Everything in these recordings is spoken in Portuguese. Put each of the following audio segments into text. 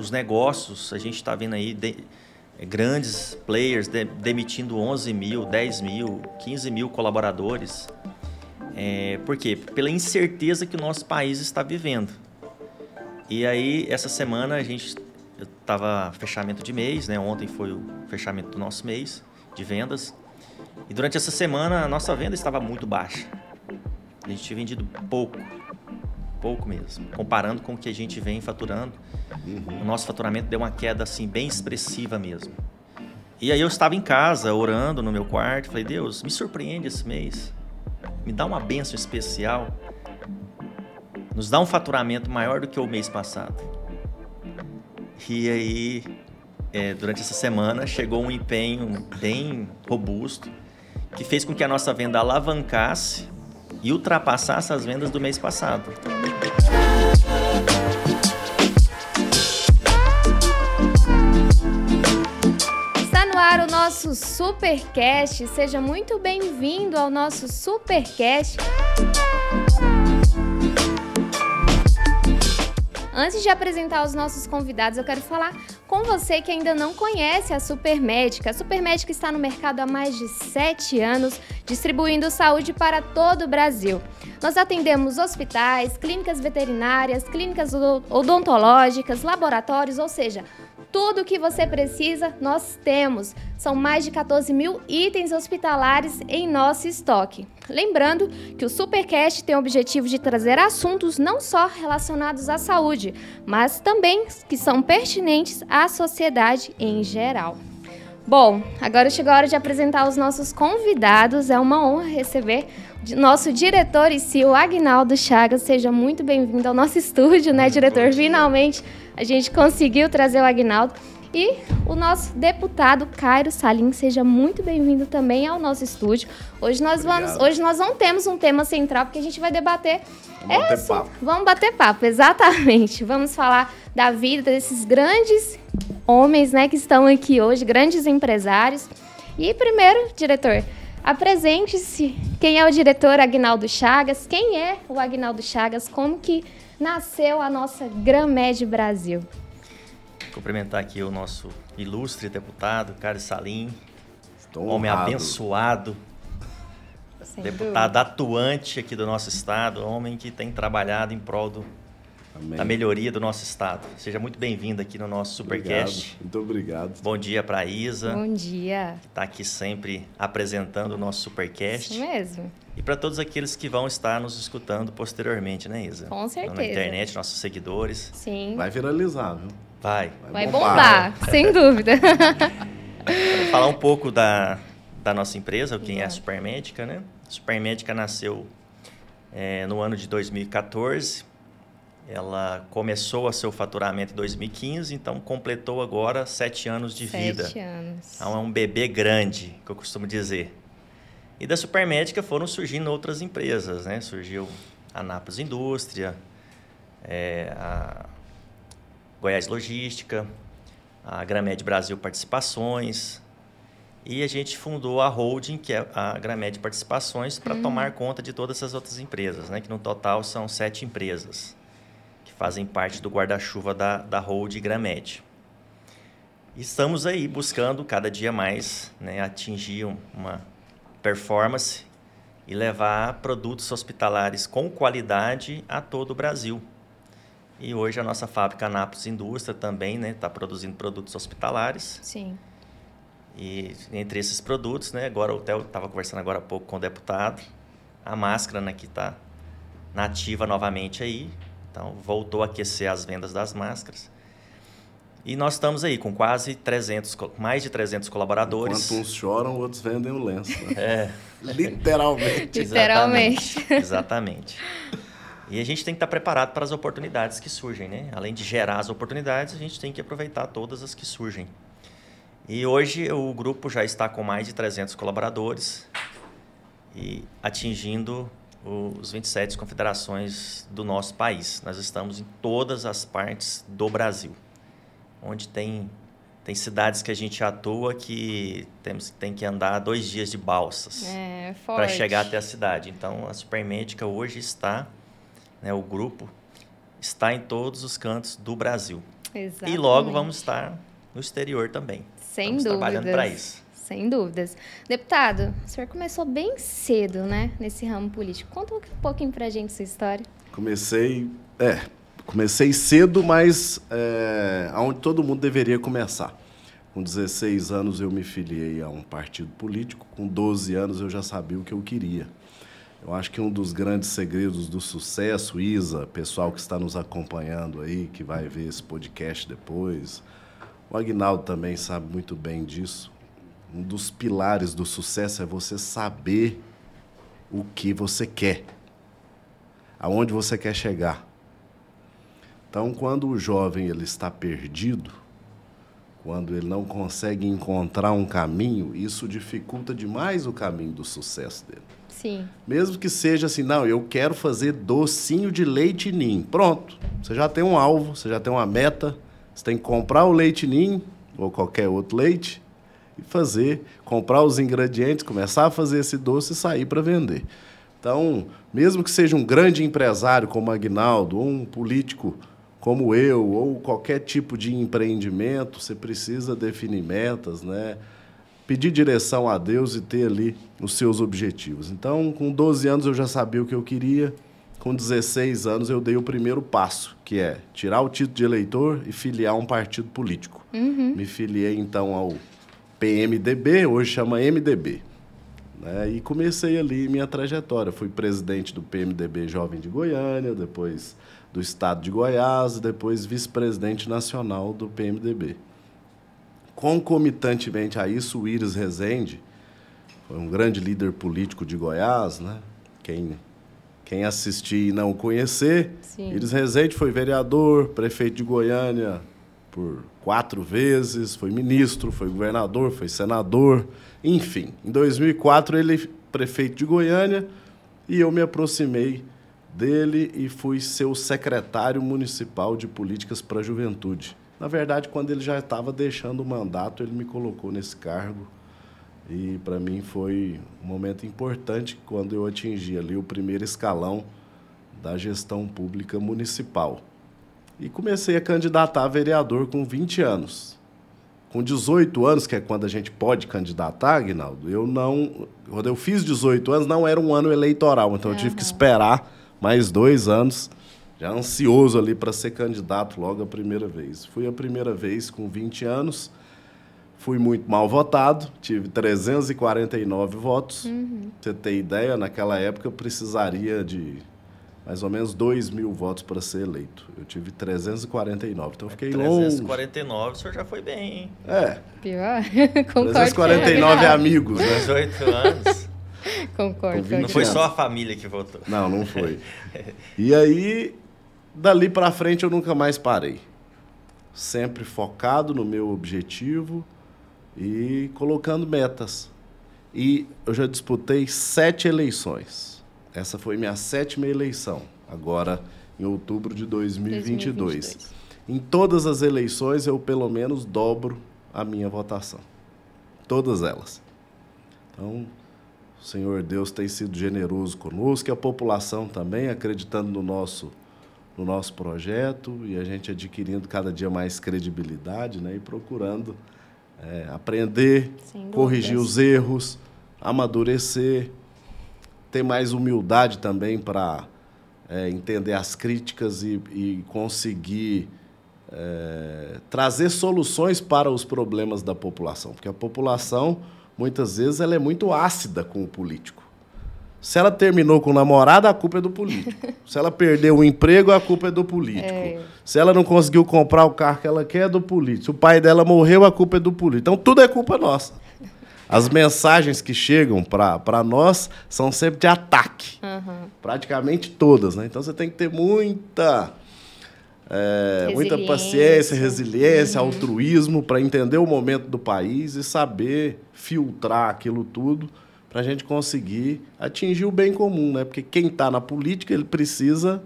os negócios, a gente está vendo aí de, é, grandes players de, demitindo 11 mil, 10 mil, 15 mil colaboradores. É, por quê? Pela incerteza que o nosso país está vivendo. E aí, essa semana, a gente estava fechamento de mês, né? Ontem foi o fechamento do nosso mês de vendas. E durante essa semana, a nossa venda estava muito baixa. A gente tinha vendido pouco, pouco mesmo. Comparando com o que a gente vem faturando, uhum. o nosso faturamento deu uma queda assim bem expressiva mesmo. E aí eu estava em casa, orando no meu quarto, falei: "Deus, me surpreende esse mês. Me dá uma bênção especial. Nos dá um faturamento maior do que o mês passado." E aí, é, durante essa semana, chegou um empenho bem robusto que fez com que a nossa venda alavancasse e ultrapassasse as vendas do mês passado. Está no ar o nosso Supercast. Seja muito bem-vindo ao nosso Supercast. Antes de apresentar os nossos convidados, eu quero falar com você que ainda não conhece a Supermédica. A Supermédica está no mercado há mais de sete anos, distribuindo saúde para todo o Brasil. Nós atendemos hospitais, clínicas veterinárias, clínicas odontológicas, laboratórios, ou seja, tudo o que você precisa, nós temos. São mais de 14 mil itens hospitalares em nosso estoque. Lembrando que o Supercast tem o objetivo de trazer assuntos não só relacionados à saúde, mas também que são pertinentes à sociedade em geral. Bom, agora chegou a hora de apresentar os nossos convidados. É uma honra receber nosso diretor e CEO, Agnaldo Chagas. Seja muito bem-vindo ao nosso estúdio, né, diretor? Finalmente a gente conseguiu trazer o Agnaldo. E o nosso deputado Cairo Salim, seja muito bem-vindo também ao nosso estúdio. Hoje nós vamos, hoje nós não temos um tema central porque a gente vai debater Vamos bater essa, papo. Vamos bater papo, exatamente. Vamos falar da vida desses grandes homens, né, que estão aqui hoje, grandes empresários. E primeiro, diretor, apresente-se. Quem é o diretor Agnaldo Chagas? Quem é o Agnaldo Chagas? Como que nasceu a nossa Gramed Brasil? Cumprimentar aqui o nosso ilustre deputado, Carlos Salim. Estou homem honrado. abençoado. Sem deputado dúvida. atuante aqui do nosso estado, homem que tem trabalhado em prol do, Amém. da melhoria do nosso estado. Seja muito bem-vindo aqui no nosso Supercast. Obrigado. Muito obrigado. Bom dia para a Isa. Bom dia. Que está aqui sempre apresentando o nosso Supercast. Isso mesmo. E para todos aqueles que vão estar nos escutando posteriormente, né, Isa? Com certeza. Na internet, nossos seguidores. Sim. Vai viralizar, viu? Vai. Vai, Vai bombar, sem dúvida. Vou falar um pouco da, da nossa empresa, quem é a Supermédica, né? A Supermédica nasceu é, no ano de 2014 ela começou a seu faturamento em 2015, então completou agora sete anos de sete vida. Sete anos. Então é um bebê grande, que eu costumo dizer. E da Supermédica foram surgindo outras empresas, né? Surgiu a Napos Indústria, é, a Goiás Logística, a Gramed Brasil Participações, e a gente fundou a holding, que é a Gramed Participações, para hum. tomar conta de todas essas outras empresas, né? que no total são sete empresas fazem parte do guarda-chuva da, da Hold Gramed. Estamos aí buscando cada dia mais né, atingir uma performance e levar produtos hospitalares com qualidade a todo o Brasil. E hoje a nossa fábrica Anápolis Indústria também está né, tá produzindo produtos hospitalares. Sim. E entre esses produtos, né, agora o Theo estava conversando agora há pouco com o deputado, a máscara né, que está nativa novamente aí, então, voltou a aquecer as vendas das máscaras. E nós estamos aí com quase 300, mais de 300 colaboradores. Enquanto uns choram, outros vendem o lenço. Né? É. Literalmente. Literalmente. Exatamente. E a gente tem que estar preparado para as oportunidades que surgem, né? Além de gerar as oportunidades, a gente tem que aproveitar todas as que surgem. E hoje o grupo já está com mais de 300 colaboradores e atingindo os 27 confederações do nosso país. Nós estamos em todas as partes do Brasil, onde tem tem cidades que a gente atua que temos tem que andar dois dias de balsas é, para chegar até a cidade. Então a Supermédica hoje está, né, o grupo está em todos os cantos do Brasil. Exatamente. E logo vamos estar no exterior também. Sem Estamos dúvidas. trabalhando para isso. Sem dúvidas. Deputado, o senhor começou bem cedo, né, nesse ramo político. Conta um pouquinho pra gente sua história. Comecei, é, comecei cedo, mas é, aonde todo mundo deveria começar. Com 16 anos eu me filiei a um partido político, com 12 anos eu já sabia o que eu queria. Eu acho que um dos grandes segredos do sucesso, Isa, pessoal que está nos acompanhando aí, que vai ver esse podcast depois, o Agnaldo também sabe muito bem disso. Um dos pilares do sucesso é você saber o que você quer, aonde você quer chegar. Então, quando o jovem ele está perdido, quando ele não consegue encontrar um caminho, isso dificulta demais o caminho do sucesso dele. Sim. Mesmo que seja assim, não, eu quero fazer docinho de leite ninho. Pronto, você já tem um alvo, você já tem uma meta, você tem que comprar o leite ninho ou qualquer outro leite e fazer, comprar os ingredientes, começar a fazer esse doce e sair para vender. Então, mesmo que seja um grande empresário como Agnaldo, ou um político como eu, ou qualquer tipo de empreendimento, você precisa definir metas, né? pedir direção a Deus e ter ali os seus objetivos. Então, com 12 anos eu já sabia o que eu queria. Com 16 anos eu dei o primeiro passo, que é tirar o título de eleitor e filiar um partido político. Uhum. Me filiei então ao PMDB, hoje chama MDB. Né? E comecei ali minha trajetória. Fui presidente do PMDB Jovem de Goiânia, depois do estado de Goiás, depois vice-presidente nacional do PMDB. Concomitantemente a isso, o Íris Rezende foi um grande líder político de Goiás, né? Quem, quem assistir e não conhecer, Sim. Íris Rezende foi vereador, prefeito de Goiânia por quatro vezes, foi ministro, foi governador, foi senador, enfim. Em 2004 ele prefeito de Goiânia e eu me aproximei dele e fui seu secretário municipal de políticas para a juventude. Na verdade, quando ele já estava deixando o mandato, ele me colocou nesse cargo. E para mim foi um momento importante quando eu atingi ali o primeiro escalão da gestão pública municipal. E comecei a candidatar a vereador com 20 anos. Com 18 anos, que é quando a gente pode candidatar, Aguinaldo, eu não. Quando eu fiz 18 anos, não era um ano eleitoral, então eu tive que esperar mais dois anos já ansioso ali para ser candidato logo a primeira vez. Fui a primeira vez com 20 anos, fui muito mal votado, tive 349 votos. Uhum. Pra você ter ideia, naquela época eu precisaria de mais ou menos 2 mil votos para ser eleito. Eu tive 349, então eu fiquei longe. 349, o senhor já foi bem, hein? É, Pior? Concordo. 349 com o amigos, né? 18 anos. Concordo. Não foi anos. só a família que votou. Não, não foi. E aí, dali para frente, eu nunca mais parei. Sempre focado no meu objetivo e colocando metas. E eu já disputei sete eleições. Essa foi minha sétima eleição, agora em outubro de 2022. 2022. Em todas as eleições, eu pelo menos dobro a minha votação. Todas elas. Então, o Senhor Deus tem sido generoso conosco e a população também, acreditando no nosso, no nosso projeto e a gente adquirindo cada dia mais credibilidade né, e procurando é, aprender, corrigir os erros, amadurecer, ter mais humildade também para é, entender as críticas e, e conseguir é, trazer soluções para os problemas da população, porque a população muitas vezes ela é muito ácida com o político. Se ela terminou com o namorado, a culpa é do político. Se ela perdeu o emprego, a culpa é do político. É. Se ela não conseguiu comprar o carro que ela quer, é do político. Se o pai dela morreu, a culpa é do político. Então tudo é culpa nossa. As mensagens que chegam para nós são sempre de ataque. Aham. Praticamente todas, né? Então você tem que ter muita. é, muita paciência, resiliência, altruísmo para entender o momento do país e saber filtrar aquilo tudo para a gente conseguir atingir o bem comum, né? Porque quem está na política ele precisa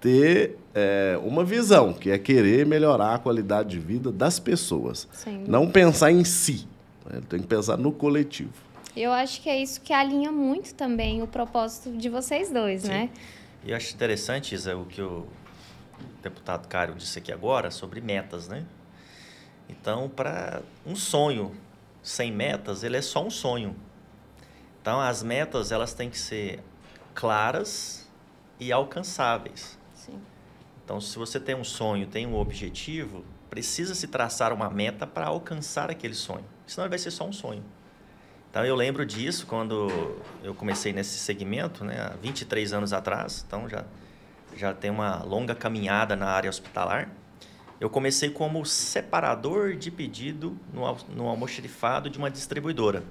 ter é, uma visão, que é querer melhorar a qualidade de vida das pessoas, dúvida. não pensar em si. Né? Ele tem que pensar no coletivo. Eu acho que é isso que alinha muito também o propósito de vocês dois, né? E eu acho interessante, Isa, o que o, deputado Cário disse aqui agora, sobre metas, né? Então, para um sonho sem metas, ele é só um sonho. Então, as metas, elas têm que ser claras e alcançáveis. Sim. Então, se você tem um sonho, tem um objetivo, precisa se traçar uma meta para alcançar aquele sonho. Senão vai ser só um sonho. Então, eu lembro disso quando eu comecei nesse segmento, né, há 23 anos atrás. Então, já, já tem uma longa caminhada na área hospitalar. Eu comecei como separador de pedido no, no almoxerifado de uma distribuidora.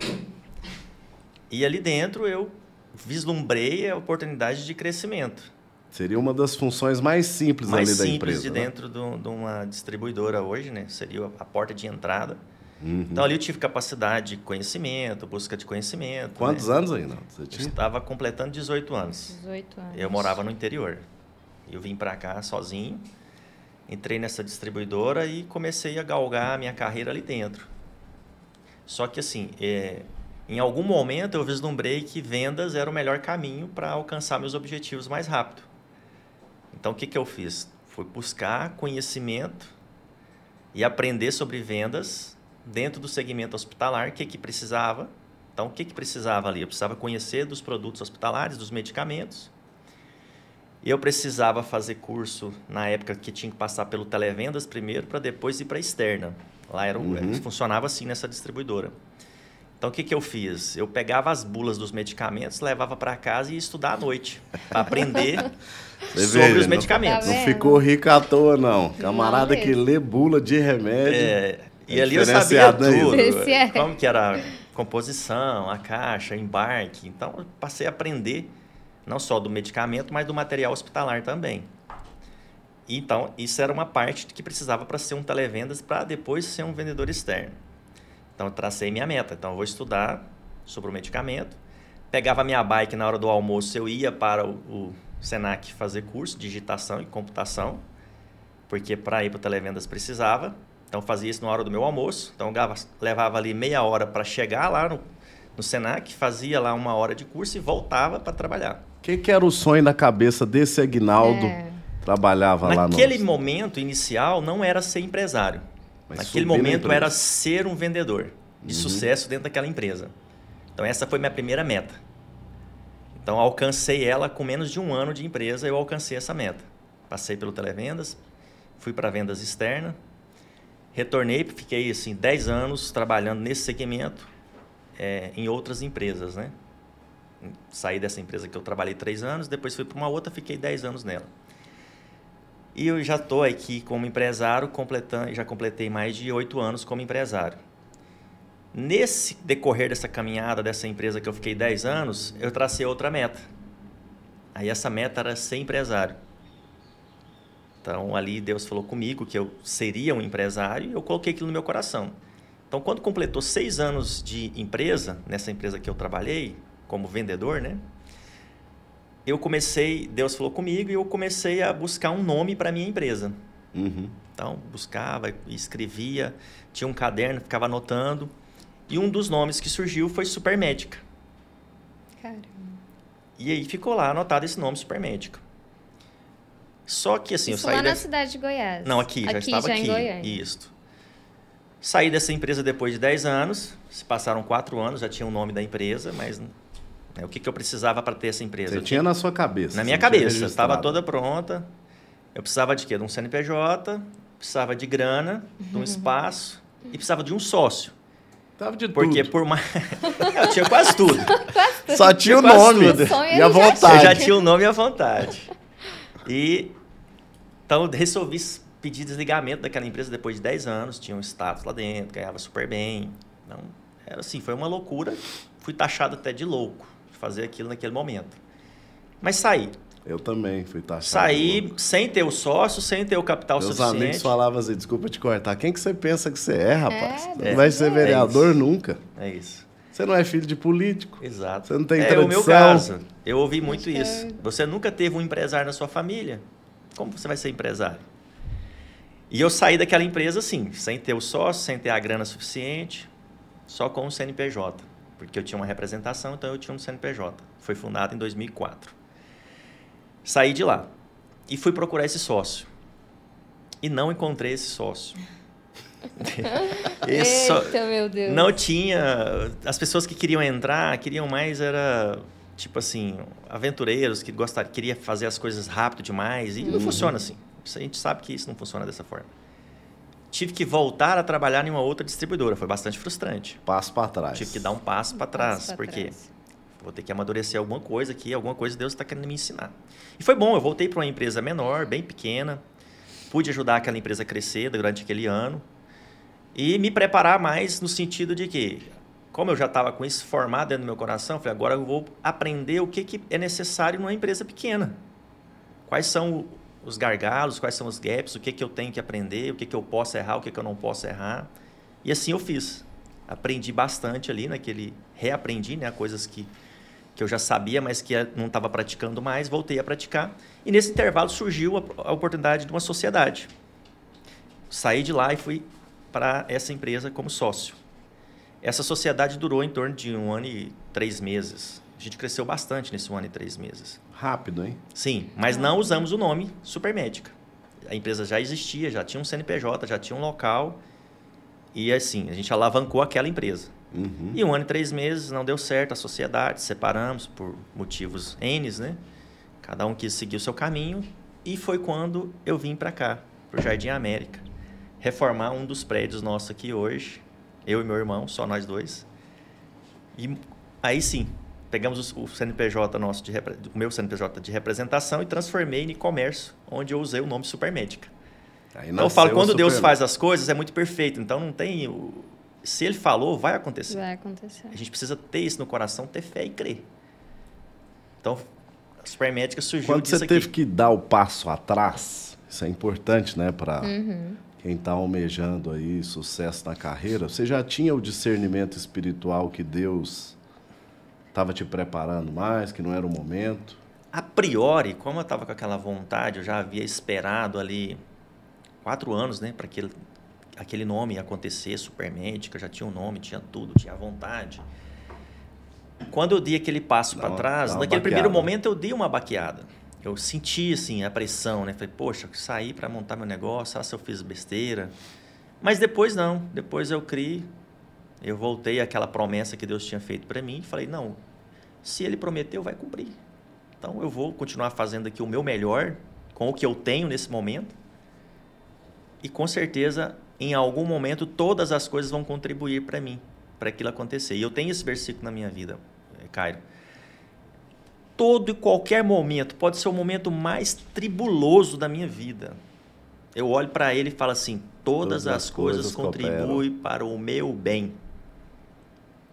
E ali dentro eu vislumbrei a oportunidade de crescimento. Seria uma das funções mais simples mais ali da simples empresa. de né? dentro do- de uma distribuidora hoje, né? Seria a porta de entrada. Uhum. Então ali eu tive capacidade de conhecimento, busca de conhecimento. Quantos né? anos aí, não? Você Eu tinha? estava completando 18 anos. 18 anos. Eu morava no interior. Eu vim para cá sozinho, entrei nessa distribuidora e comecei a galgar a minha carreira ali dentro. Só que assim, é, em algum momento eu vislumbrei que vendas era o melhor caminho para alcançar meus objetivos mais rápido. Então o que, que eu fiz? Fui buscar conhecimento e aprender sobre vendas dentro do segmento hospitalar, o que, que precisava. Então, o que, que precisava ali? Eu precisava conhecer dos produtos hospitalares, dos medicamentos. Eu precisava fazer curso na época que tinha que passar pelo televendas primeiro para depois ir para a externa. Lá era, o- Uhum. funcionava assim nessa distribuidora. Então o que, que eu fiz? Eu pegava as bulas dos medicamentos, levava para casa e ia estudar à noite para aprender sobre os não- medicamentos. Tá Não vendo? ficou rico à toa, não. Camarada Não que lê bula de remédio. É, e ali eu sabia né, tudo. Esse é. Como que era a composição, a caixa, embarque. Então, eu passei a aprender não só do medicamento, mas do material hospitalar também. Então, isso era uma parte que precisava para ser um televendas, para depois ser um vendedor externo. Então, eu tracei minha meta. Então, eu vou estudar sobre o medicamento. Pegava minha bike na hora do almoço, eu ia para o, o Senac fazer curso de digitação e computação, porque para ir para o televendas precisava. Então, fazia isso na hora do meu almoço. Então, levava ali meia hora para chegar lá no, no Senac, fazia lá uma hora de curso e voltava para trabalhar. O que, que era o sonho na cabeça desse Aguinaldo? É. Trabalhava lá no... Naquele momento inicial, não era ser empresário. Mas Naquele na momento empresa. era ser um vendedor de Uhum. sucesso dentro daquela empresa. Então essa foi minha primeira meta. Então alcancei ela com menos de um ano de empresa, eu alcancei essa meta. Passei pelo televendas, fui para vendas externa, retornei, fiquei assim 10 anos trabalhando nesse segmento eh, em outras empresas, né? Saí dessa empresa que eu trabalhei três anos, depois fui para uma outra, fiquei 10 anos nela. E eu já estou aqui como empresário, completando, já completei mais de oito anos como empresário. Nesse decorrer dessa caminhada dessa empresa que eu fiquei 10 anos, eu tracei outra meta. Aí essa meta era ser empresário. Então ali Deus falou comigo que eu seria um empresário e eu coloquei aquilo no meu coração. Então quando completou seis anos de empresa, nessa empresa que eu trabalhei como vendedor, né? Eu comecei, Deus falou comigo e eu comecei a buscar um nome para minha empresa. Uhum. Então, buscava, escrevia, tinha um caderno, ficava anotando. E um dos nomes que surgiu foi Supermédica. Caramba. E aí ficou lá anotado esse nome, Supermédica. Só que assim, Isso eu saí lá na dessa... cidade de Goiás. Não, aqui, já estava já aqui. em Goiânia. Isso. Saí dessa empresa depois de 10 anos. Se passaram 4 anos, já tinha o nome da empresa, mas né, o que, que eu precisava para ter essa empresa? Você Eu tinha na sua cabeça. Na minha tinha cabeça, estava toda pronta. Eu precisava de quê? De um CNPJ, precisava de grana, de um espaço e precisava de um sócio. Tava de Porque tudo. por mais. eu tinha quase tudo. Só tinha o nome tudo. O sonho e a já vontade. Eu já tinha o nome e a vontade. E então eu resolvi pedir desligamento daquela empresa depois de 10 anos, tinha um status lá dentro, ganhava super bem. Então, era assim, foi uma loucura. Fui taxado até de louco de fazer aquilo naquele momento. Mas saí. Eu também fui taxado. Saí sem ter o sócio, sem ter o capital Meus suficiente. amigos falavam assim, desculpa te cortar, quem que você pensa que você é, rapaz? É, Você é. não vai ser vereador nunca. É isso. Você não é filho de político. Exato. Você não tem é o meu tradição. caso. Eu ouvi muito isso. é- Você nunca teve um empresário na sua família. Como você vai ser empresário? E eu saí daquela empresa assim, sem ter o sócio, sem ter a grana suficiente, só com o CNPJ. Porque eu tinha uma representação, então eu tinha um CNPJ. Foi fundado em 2004. Saí de lá e fui procurar esse sócio. e não encontrei esse sócio. Eita, meu Deus. não tinha. As pessoas que queriam entrar queriam mais era tipo assim aventureiros que gostariam, queria fazer as coisas rápido demais e não funciona assim. A gente sabe que isso não funciona dessa forma. Tive que voltar a trabalhar em uma outra distribuidora, foi bastante frustrante. Passo para trás. Tive que dar um passo para Passo trás, pra porque trás. vou ter que amadurecer alguma coisa aqui, alguma coisa Deus está querendo me ensinar. E foi bom, eu voltei para uma empresa menor, bem pequena, pude ajudar aquela empresa a crescer durante aquele ano e me preparar mais no sentido de que, como eu já estava com isso formado dentro do meu coração, falei, agora eu vou aprender o que, que é necessário numa empresa pequena. Quais são os gargalos, quais são os gaps, o que, que eu tenho que aprender, o que, que eu posso errar, o que, que eu não posso errar. E assim eu fiz. Aprendi bastante ali naquele... Reaprendi, né? Coisas que, que eu já sabia, mas que não estava praticando mais. Voltei a praticar. E nesse intervalo surgiu a, a oportunidade de uma sociedade. Saí de lá e fui para essa empresa como sócio. Essa sociedade durou em torno de um ano e três meses. A gente cresceu bastante nesse um ano e três meses. Rápido, hein? Sim, mas não usamos o nome Supermédica. A empresa já existia, já tinha um CNPJ, já tinha um local. E assim, a gente alavancou aquela empresa. Uhum. E um ano e três meses não deu certo a sociedade, separamos por motivos N, né? Cada um quis seguir o seu caminho. E foi quando eu vim para cá, para o Jardim América, reformar um dos prédios nossos aqui hoje. Eu e meu irmão, só nós dois. E aí sim, pegamos o CNPJ nosso, de, o meu CNPJ de representação e transformei em comércio, onde eu usei o nome Supermédica. Aí Então eu falo, quando Deus faz as coisas, é muito perfeito. Então não tem. o- Se ele falou, vai acontecer. Vai acontecer. A gente precisa ter isso no coração, ter fé e crer. Então, a Supermédica surgiu Quando disso você aqui. teve que dar o passo atrás, isso é importante, né, para Uhum. Quem está almejando aí sucesso na carreira, você já tinha o discernimento espiritual que Deus estava te preparando mais, que não era o momento? A priori, como eu estava com aquela vontade, eu já havia esperado ali quatro anos, né, para aquele, aquele nome acontecer, Supermédica, já tinha um nome, tinha tudo, tinha a vontade. Quando eu dei aquele passo para trás, naquele primeiro baqueada. momento eu dei uma baqueada. Eu senti assim a pressão, né? Falei, poxa, saí para montar meu negócio, será se eu fiz besteira? Mas depois não, depois eu criei, eu voltei àquela promessa que Deus tinha feito para mim e falei, não, se ele prometeu, vai cumprir. Então eu vou continuar fazendo aqui o meu melhor com o que eu tenho nesse momento. E com certeza, em algum momento, todas as coisas vão contribuir para mim, para aquilo acontecer. E eu tenho esse versículo na minha vida, eh, Cairo. Todo e qualquer momento, pode ser o momento mais tribuloso da minha vida. Eu olho para ele e falo assim: todas, as, coisas, contribuem para o meu bem.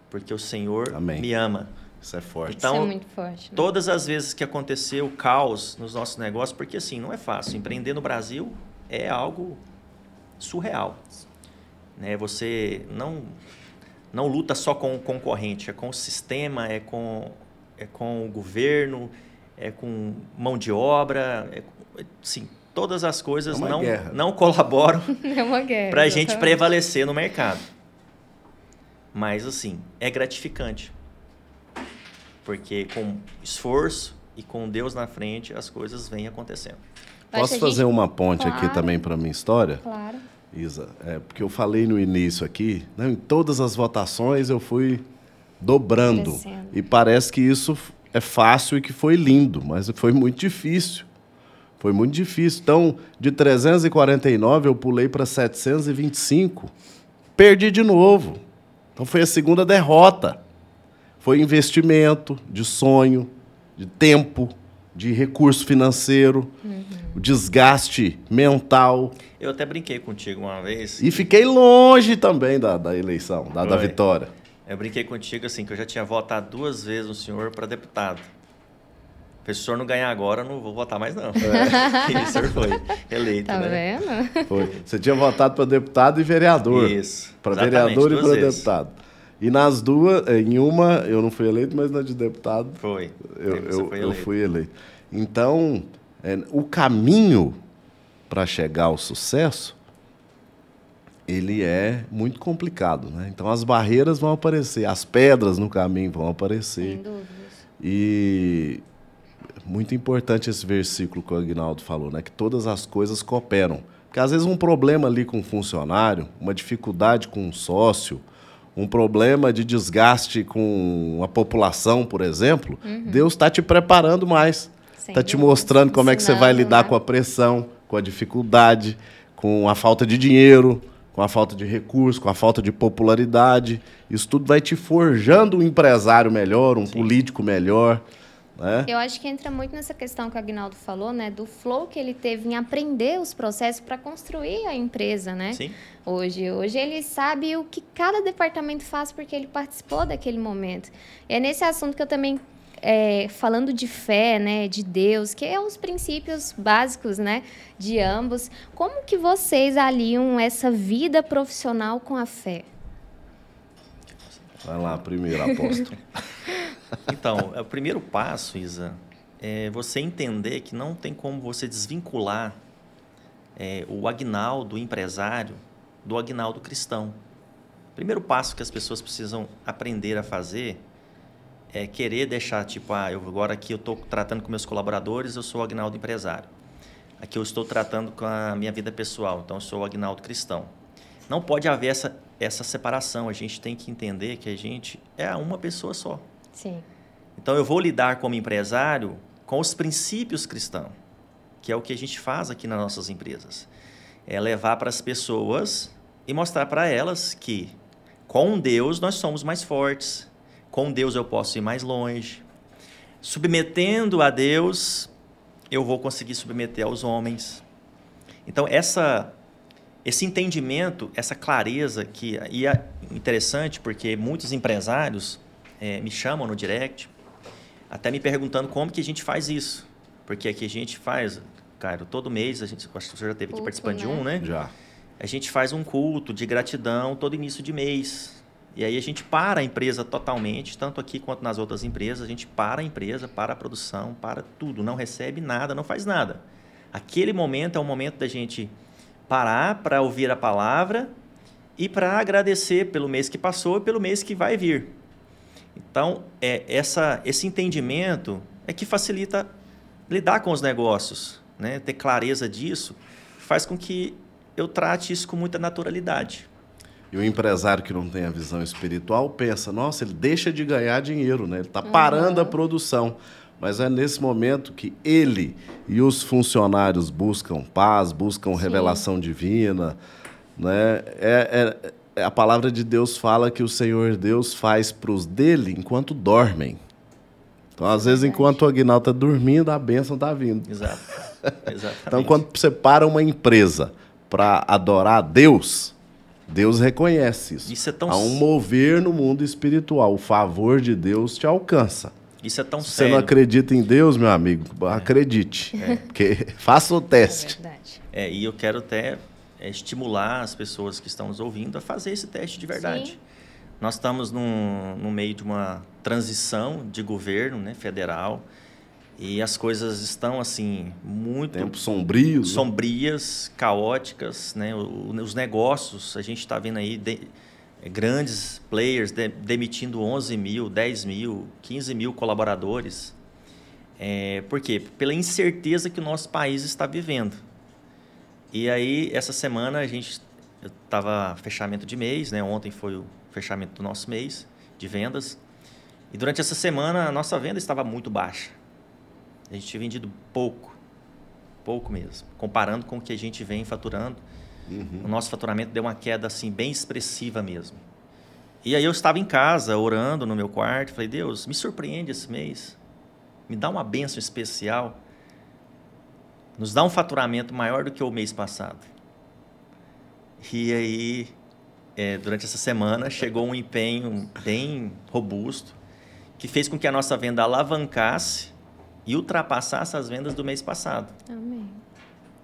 Porque o Senhor Amém. me ama. Isso é forte. Então, Isso é muito forte. né? Todas as vezes que aconteceu caos nos nossos negócios, porque assim, não é fácil. Empreender no Brasil é algo surreal. Né? Você não, não luta só com o concorrente, é com o sistema, é com, é com o governo, é com mão de obra. É, sim, todas as coisas É não, guerra. não colaboram É para a gente exatamente. prevalecer no mercado. Mas, assim, é gratificante. Porque com esforço e com Deus na frente, as coisas vêm acontecendo. Posso a fazer gente- uma ponte aqui Claro. também para minha história? Claro. Isa, é porque eu falei no início aqui, né, em todas as votações eu fui dobrando. Crescendo. E parece que isso é fácil e que foi lindo, mas foi muito difícil. Foi muito difícil. Então, de 349 eu pulei para 725. Perdi de novo. Então foi a segunda derrota. Foi investimento de sonho, de tempo, de recurso financeiro, o desgaste mental. Eu até brinquei contigo uma vez. E fiquei longe também da, da eleição, da, da vitória. Eu brinquei contigo assim, que eu já tinha votado duas vezes no senhor para deputado. Se o senhor não ganhar agora, eu não vou votar mais, não. e o senhor foi eleito, Tá né? vendo? Foi. Você tinha votado para deputado e vereador. Isso. Para vereador e para deputado. E nas duas, em uma eu não fui eleito, mas na de deputado Foi. eu, Você eu, foi eu fui eleito. Então, eh, o caminho para chegar ao sucesso, ele é muito complicado, né? Então as barreiras vão aparecer, as pedras no caminho vão aparecer. Sem dúvidas. E muito importante esse versículo que o Agnaldo falou, né? Que todas as coisas cooperam. Porque às vezes um problema ali com um funcionário, uma dificuldade com um sócio, um problema de desgaste com a população, por exemplo, uhum. Deus está te preparando mais. Está te mostrando como é que você vai lidar né? com a pressão, com a dificuldade, com a falta de dinheiro, com a falta de recursos, com a falta de popularidade. Isso tudo vai te forjando um empresário melhor, um Sim. político melhor. Né? Eu acho que entra muito nessa questão que o Agnaldo falou, né? Do flow que ele teve em aprender os processos para construir a empresa, né? Sim. Hoje, hoje ele sabe o que cada departamento faz porque ele participou daquele momento. E é nesse assunto que eu também é, falando de fé, né, de Deus, que é os princípios básicos, né, de ambos. Como que vocês aliam essa vida profissional com a fé? Vai lá, primeiro apóstolo. então, o primeiro passo, Isa, é você entender que não tem como você desvincular é, o agnaldo empresário do agnaldo cristão. O primeiro passo que as pessoas precisam aprender a fazer é querer deixar, tipo, ah, eu, agora aqui eu estou tratando com meus colaboradores, eu sou o agnaldo empresário. Aqui eu estou tratando com a minha vida pessoal, então eu sou o agnaldo cristão. Não pode haver essa, essa separação, a gente tem que entender que a gente é uma pessoa só. Sim. Então eu vou lidar como empresário com os princípios cristãos, que é o que a gente faz aqui nas nossas empresas. É levar para as pessoas e mostrar para elas que com Deus nós somos mais fortes, com Deus eu posso ir mais longe. Submetendo a Deus, eu vou conseguir submeter aos homens. Então, essa, esse entendimento, essa clareza, que e é interessante porque muitos empresários é, me chamam no direct, até me perguntando como que a gente faz isso. Porque aqui a gente faz, Cairo, todo mês, a gente, acho que você já teve aqui participando né? de um, né? Já. A gente faz um culto de gratidão todo início de mês. E aí a gente para a empresa totalmente, tanto aqui quanto nas outras empresas, a gente para a empresa, para a produção, para tudo, não recebe nada, não faz nada. Aquele momento é o momento da gente parar para ouvir a palavra e para agradecer pelo mês que passou e pelo mês que vai vir. Então, é, essa, esse entendimento é que facilita lidar com os negócios, né? ter clareza disso, faz com que eu trate isso com muita naturalidade. E o empresário que não tem a visão espiritual pensa, nossa, ele deixa de ganhar dinheiro, né? ele está parando uhum. a produção. Mas é nesse momento que ele e os funcionários buscam paz, buscam Sim. revelação divina. Né? É, é, é, a palavra de Deus fala que o Senhor Deus faz para os dele enquanto dormem. Então, às vezes, enquanto o Aguinaldo está dormindo, a bênção está vindo. Exato. então, quando você para uma empresa para adorar a Deus, Deus reconhece isso. Isso é tão Há um mover no mundo espiritual. O favor de Deus te alcança. Isso é tão Se sério. você não acredita em Deus, meu amigo, é. acredite. É. Porque faça o teste. É, verdade. é e eu quero até é, estimular as pessoas que estão nos ouvindo a fazer esse teste de verdade. Sim. Nós estamos num, no meio de uma transição de governo né, federal. E as coisas estão assim muito Tempos sombrios, né? sombrias, caóticas, né? os negócios a gente está vendo aí de, grandes players de, demitindo 11 mil, 10 mil, 15 mil colaboradores. É, por quê? Pela incerteza que o nosso país está vivendo. E aí essa semana a gente estava fechamento de mês, né? Ontem foi o fechamento do nosso mês de vendas. E durante essa semana a nossa venda estava muito baixa a gente tinha vendido pouco, pouco mesmo, comparando com o que a gente vem faturando. Uhum. O nosso faturamento deu uma queda assim bem expressiva mesmo. E aí eu estava em casa orando no meu quarto, falei: "Deus, me surpreende esse mês. Me dá uma bênção especial. Nos dá um faturamento maior do que o mês passado." E aí, é, durante essa semana, chegou um empenho bem robusto que fez com que a nossa venda alavancasse e ultrapassar essas vendas do mês passado. Amém.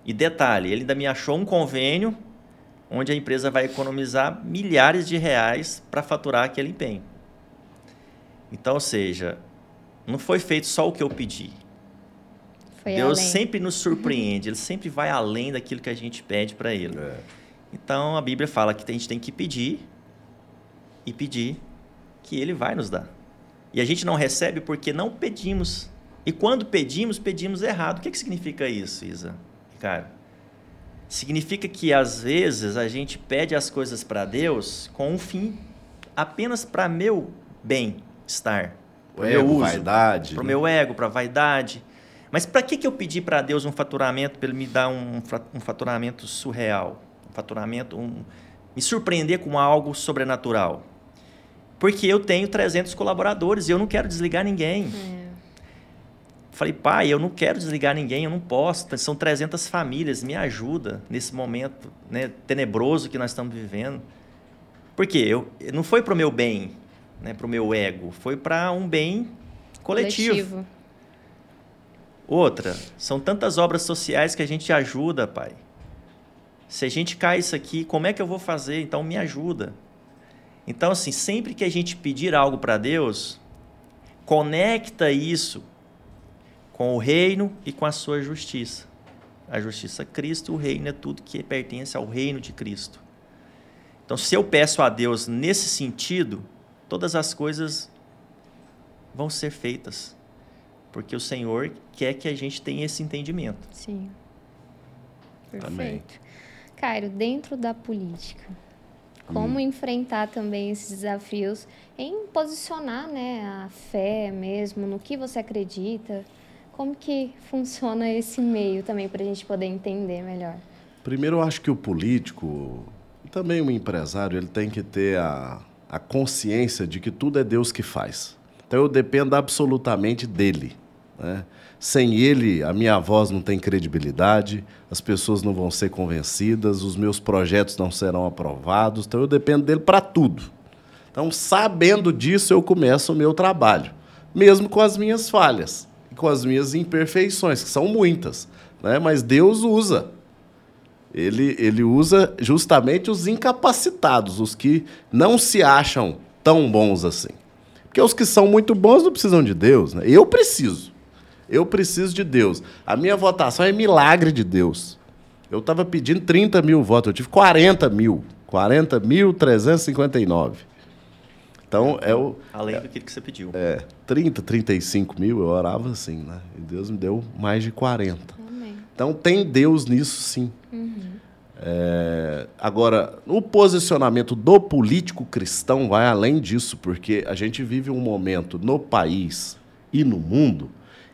E detalhe, ele ainda me achou um convênio onde a empresa vai economizar milhares de reais para faturar aquele empenho. Então, ou seja, não foi feito só o que eu pedi. Foi Deus além. sempre nos surpreende, ele sempre vai além daquilo que a gente pede para ele. É. Então, a Bíblia fala que a gente tem que pedir e pedir que ele vai nos dar. E a gente não recebe porque não pedimos e quando pedimos, pedimos errado. O que, que significa isso, Isa? Ricardo? significa que às vezes a gente pede as coisas para Deus com um fim apenas para meu bem-estar, para meu uso, vaidade, para o né? meu ego, para vaidade. Mas para que, que eu pedi para Deus um faturamento para ele me dar um, um faturamento surreal, um faturamento, um, me surpreender com algo sobrenatural? Porque eu tenho 300 colaboradores e eu não quero desligar ninguém. É. Falei, pai, eu não quero desligar ninguém, eu não posso. São 300 famílias, me ajuda nesse momento né, tenebroso que nós estamos vivendo. Por quê? Eu, não foi para o meu bem, né, para o meu ego, foi para um bem coletivo. coletivo. Outra, são tantas obras sociais que a gente ajuda, pai. Se a gente cai isso aqui, como é que eu vou fazer? Então me ajuda. Então, assim, sempre que a gente pedir algo para Deus, conecta isso com o reino e com a sua justiça. A justiça é Cristo, o reino é tudo que pertence ao reino de Cristo. Então, se eu peço a Deus nesse sentido, todas as coisas vão ser feitas. Porque o Senhor quer que a gente tenha esse entendimento. Sim. Perfeito. Cairo, dentro da política, como hum. enfrentar também esses desafios em posicionar né, a fé mesmo, no que você acredita? Como que funciona esse meio também para a gente poder entender melhor? Primeiro, eu acho que o político, também o empresário, ele tem que ter a, a consciência de que tudo é Deus que faz. Então eu dependo absolutamente dele. Né? Sem ele, a minha voz não tem credibilidade, as pessoas não vão ser convencidas, os meus projetos não serão aprovados. Então eu dependo dele para tudo. Então, sabendo disso, eu começo o meu trabalho, mesmo com as minhas falhas com as minhas imperfeições, que são muitas. Né? Mas Deus usa. Ele, ele usa justamente os incapacitados, os que não se acham tão bons assim. Porque os que são muito bons não precisam de Deus. Né? Eu preciso. Eu preciso de Deus. A minha votação é milagre de Deus. Eu estava pedindo 30 mil votos, eu tive 40 mil. 40.359. Então, é o. Além é, do que você pediu. É, 30, 35 mil, eu orava assim, né? E Deus me deu mais de 40. Amém. Então, tem Deus nisso, sim. Uhum. É, agora, o posicionamento do político cristão vai além disso, porque a gente vive um momento no país e no mundo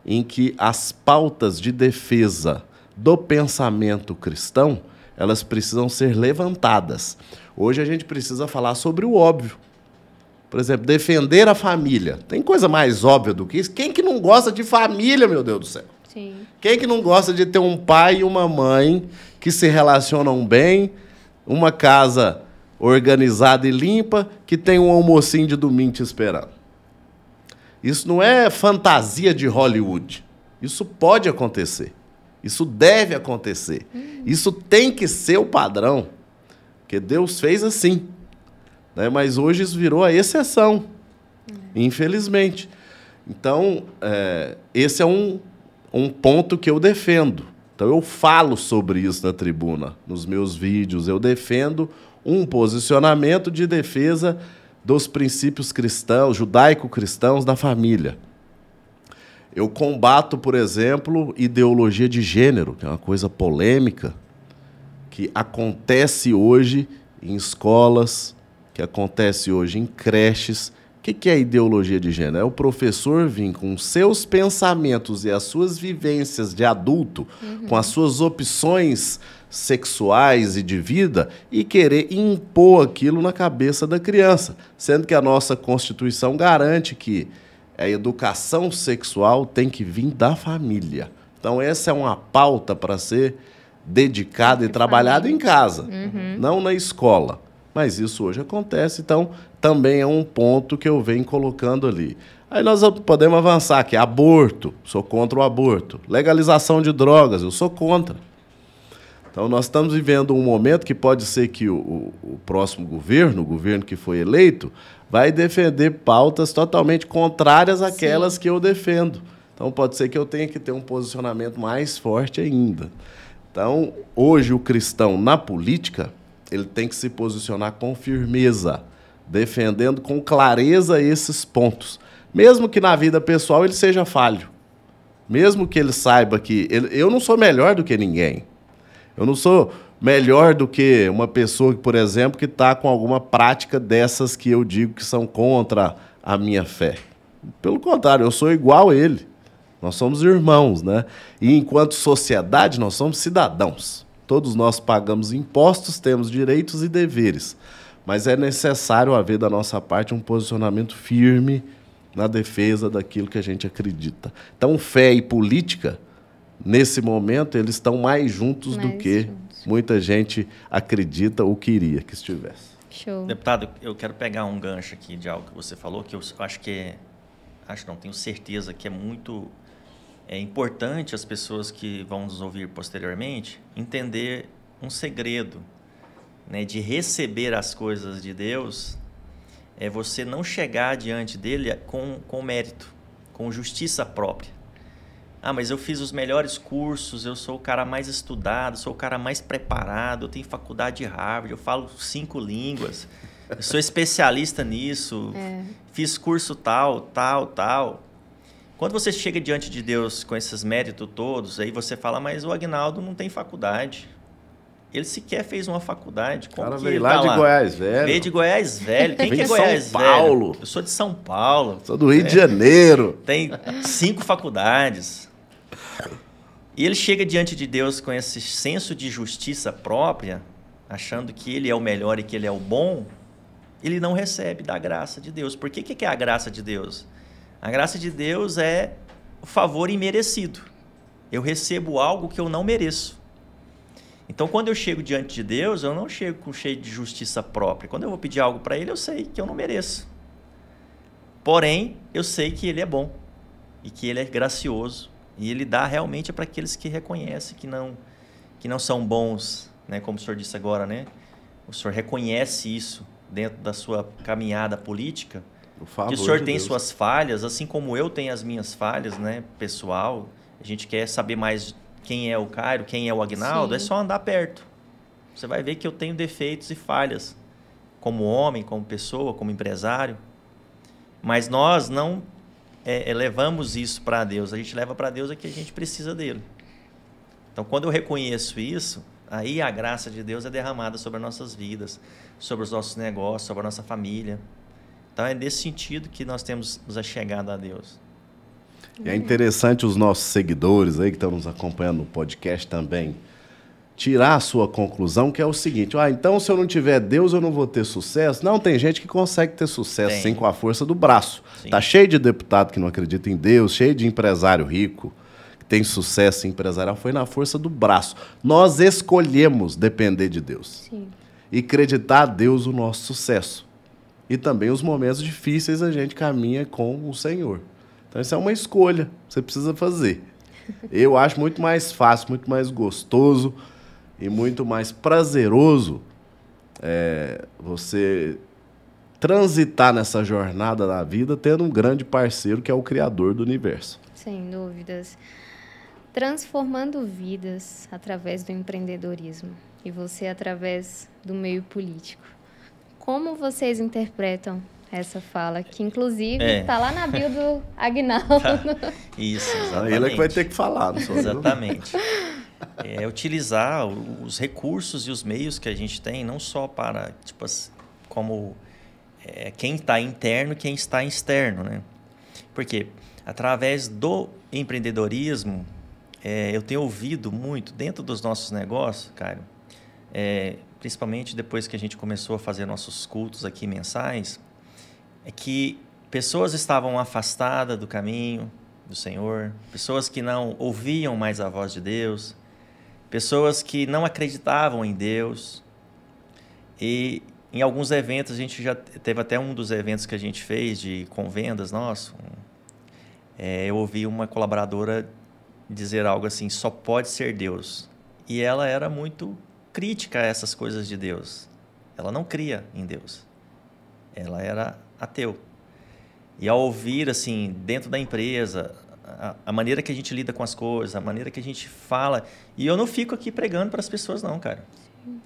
em que as pautas de defesa do pensamento cristão elas precisam ser levantadas. Hoje a gente precisa falar sobre o óbvio. Por exemplo, defender a família. Tem coisa mais óbvia do que isso? Quem que não gosta de família, meu Deus do céu? Sim. Quem que não gosta de ter um pai e uma mãe que se relacionam bem, uma casa organizada e limpa, que tem um almocinho de domingo te esperando? Isso não é fantasia de Hollywood. Isso pode acontecer. Isso deve acontecer. Hum. Isso tem que ser o padrão. Porque Deus fez assim. Né? Mas hoje isso virou a exceção, infelizmente. Então, é, esse é um, um ponto que eu defendo. Então, eu falo sobre isso na tribuna, nos meus vídeos. Eu defendo um posicionamento de defesa dos princípios cristãos, judaico-cristãos da família. Eu combato, por exemplo, ideologia de gênero, que é uma coisa polêmica, que acontece hoje em escolas, que acontece hoje em creches. O que, que é ideologia de gênero? É o professor vir com seus pensamentos e as suas vivências de adulto, uhum. com as suas opções sexuais e de vida e querer impor aquilo na cabeça da criança, sendo que a nossa Constituição garante que a educação sexual tem que vir da família. Então, essa é uma pauta para ser dedicada e trabalhada em casa, uhum. não na escola. Mas isso hoje acontece, então também é um ponto que eu venho colocando ali. Aí nós podemos avançar aqui. Aborto, sou contra o aborto. Legalização de drogas, eu sou contra. Então nós estamos vivendo um momento que pode ser que o, o, o próximo governo, o governo que foi eleito, vai defender pautas totalmente contrárias àquelas Sim. que eu defendo. Então pode ser que eu tenha que ter um posicionamento mais forte ainda. Então, hoje o cristão na política, ele tem que se posicionar com firmeza, defendendo com clareza esses pontos. Mesmo que na vida pessoal ele seja falho. Mesmo que ele saiba que ele, eu não sou melhor do que ninguém. Eu não sou melhor do que uma pessoa, por exemplo, que está com alguma prática dessas que eu digo que são contra a minha fé. Pelo contrário, eu sou igual a ele. Nós somos irmãos, né? E enquanto sociedade, nós somos cidadãos. Todos nós pagamos impostos, temos direitos e deveres. Mas é necessário haver da nossa parte um posicionamento firme na defesa daquilo que a gente acredita. Então, fé e política, nesse momento, eles estão mais juntos mais do que juntos. muita gente acredita ou queria que estivesse. Show. Deputado, eu quero pegar um gancho aqui de algo que você falou, que eu acho que é, acho não, tenho certeza que é muito é importante as pessoas que vão nos ouvir posteriormente entender um segredo né, de receber as coisas de Deus é você não chegar diante dele com, com mérito, com justiça própria. Ah, mas eu fiz os melhores cursos, eu sou o cara mais estudado, sou o cara mais preparado, eu tenho faculdade de Harvard, eu falo cinco línguas, eu sou especialista nisso, é. fiz curso tal, tal, tal. Quando você chega diante de Deus com esses méritos todos, aí você fala, mas o Agnaldo não tem faculdade. Ele sequer fez uma faculdade. Como o cara veio lá tá de lá? Goiás Velho. Veio de Goiás Velho. Quem que é Goiás São Paulo. Velho? Eu sou de São Paulo. Sou do Rio é. de Janeiro. Tem cinco faculdades. E ele chega diante de Deus com esse senso de justiça própria, achando que ele é o melhor e que ele é o bom, ele não recebe da graça de Deus. Por que, que é a graça de Deus? A graça de Deus é o favor imerecido. Eu recebo algo que eu não mereço. Então, quando eu chego diante de Deus, eu não chego com cheio de justiça própria. Quando eu vou pedir algo para Ele, eu sei que eu não mereço. Porém, eu sei que Ele é bom e que Ele é gracioso e Ele dá realmente para aqueles que reconhecem que não que não são bons, né? Como o senhor disse agora, né? O senhor reconhece isso dentro da sua caminhada política que o senhor de tem Deus. suas falhas, assim como eu tenho as minhas falhas, né, pessoal. A gente quer saber mais quem é o Cairo, quem é o Agnaldo, é Sim. é só andar perto. Você vai ver que eu tenho defeitos e falhas, como homem, como pessoa, como empresário. Mas nós não é, é levamos isso para Deus. A gente leva para Deus é que a gente precisa dele. Então, quando eu reconheço isso, aí a graça de Deus é derramada sobre as nossas vidas, sobre os nossos negócios, sobre a nossa família. Então é nesse sentido que nós temos nos achegado a Deus. É interessante os nossos seguidores aí que estão nos acompanhando no podcast também tirar a sua conclusão, que é o seguinte: ah, então se eu não tiver Deus, eu não vou ter sucesso. Não, tem gente que consegue ter sucesso tem. sim com a força do braço. Sim. Tá cheio de deputado que não acredita em Deus, cheio de empresário rico que tem sucesso empresarial, foi na força do braço. Nós escolhemos depender de Deus. Sim. E acreditar a Deus o nosso sucesso e também os momentos difíceis a gente caminha com o Senhor. Então, isso é uma escolha você precisa fazer. Eu acho muito mais fácil, muito mais gostoso e muito mais prazeroso é, você transitar nessa jornada da vida tendo um grande parceiro que é o Criador do universo. Sem dúvidas. Transformando vidas através do empreendedorismo e você através do meio político. Como vocês interpretam essa fala, que inclusive está é. lá na bio do Agnaldo. Tá. Isso, exatamente. Ele é que vai ter que falar, não sou Exatamente. É utilizar os recursos e os meios que a gente tem, não só para, tipo, como é, quem está interno e quem está externo, né? Porque através do empreendedorismo, é, eu tenho ouvido muito dentro dos nossos negócios, cara, é, principalmente depois que a gente começou a fazer nossos cultos aqui mensais, é que pessoas estavam afastadas do caminho do Senhor, pessoas que não ouviam mais a voz de Deus, pessoas que não acreditavam em Deus. E em alguns eventos, a gente já teve até um dos eventos que a gente fez de convendas nosso. É, eu ouvi uma colaboradora dizer algo assim: só pode ser Deus. E ela era muito crítica a essas coisas de Deus. Ela não cria em Deus. Ela era ateu. E ao ouvir, assim, dentro da empresa, a, a, maneira que a gente lida com as coisas, a maneira que a gente fala. E eu não fico aqui pregando para as pessoas, não, cara.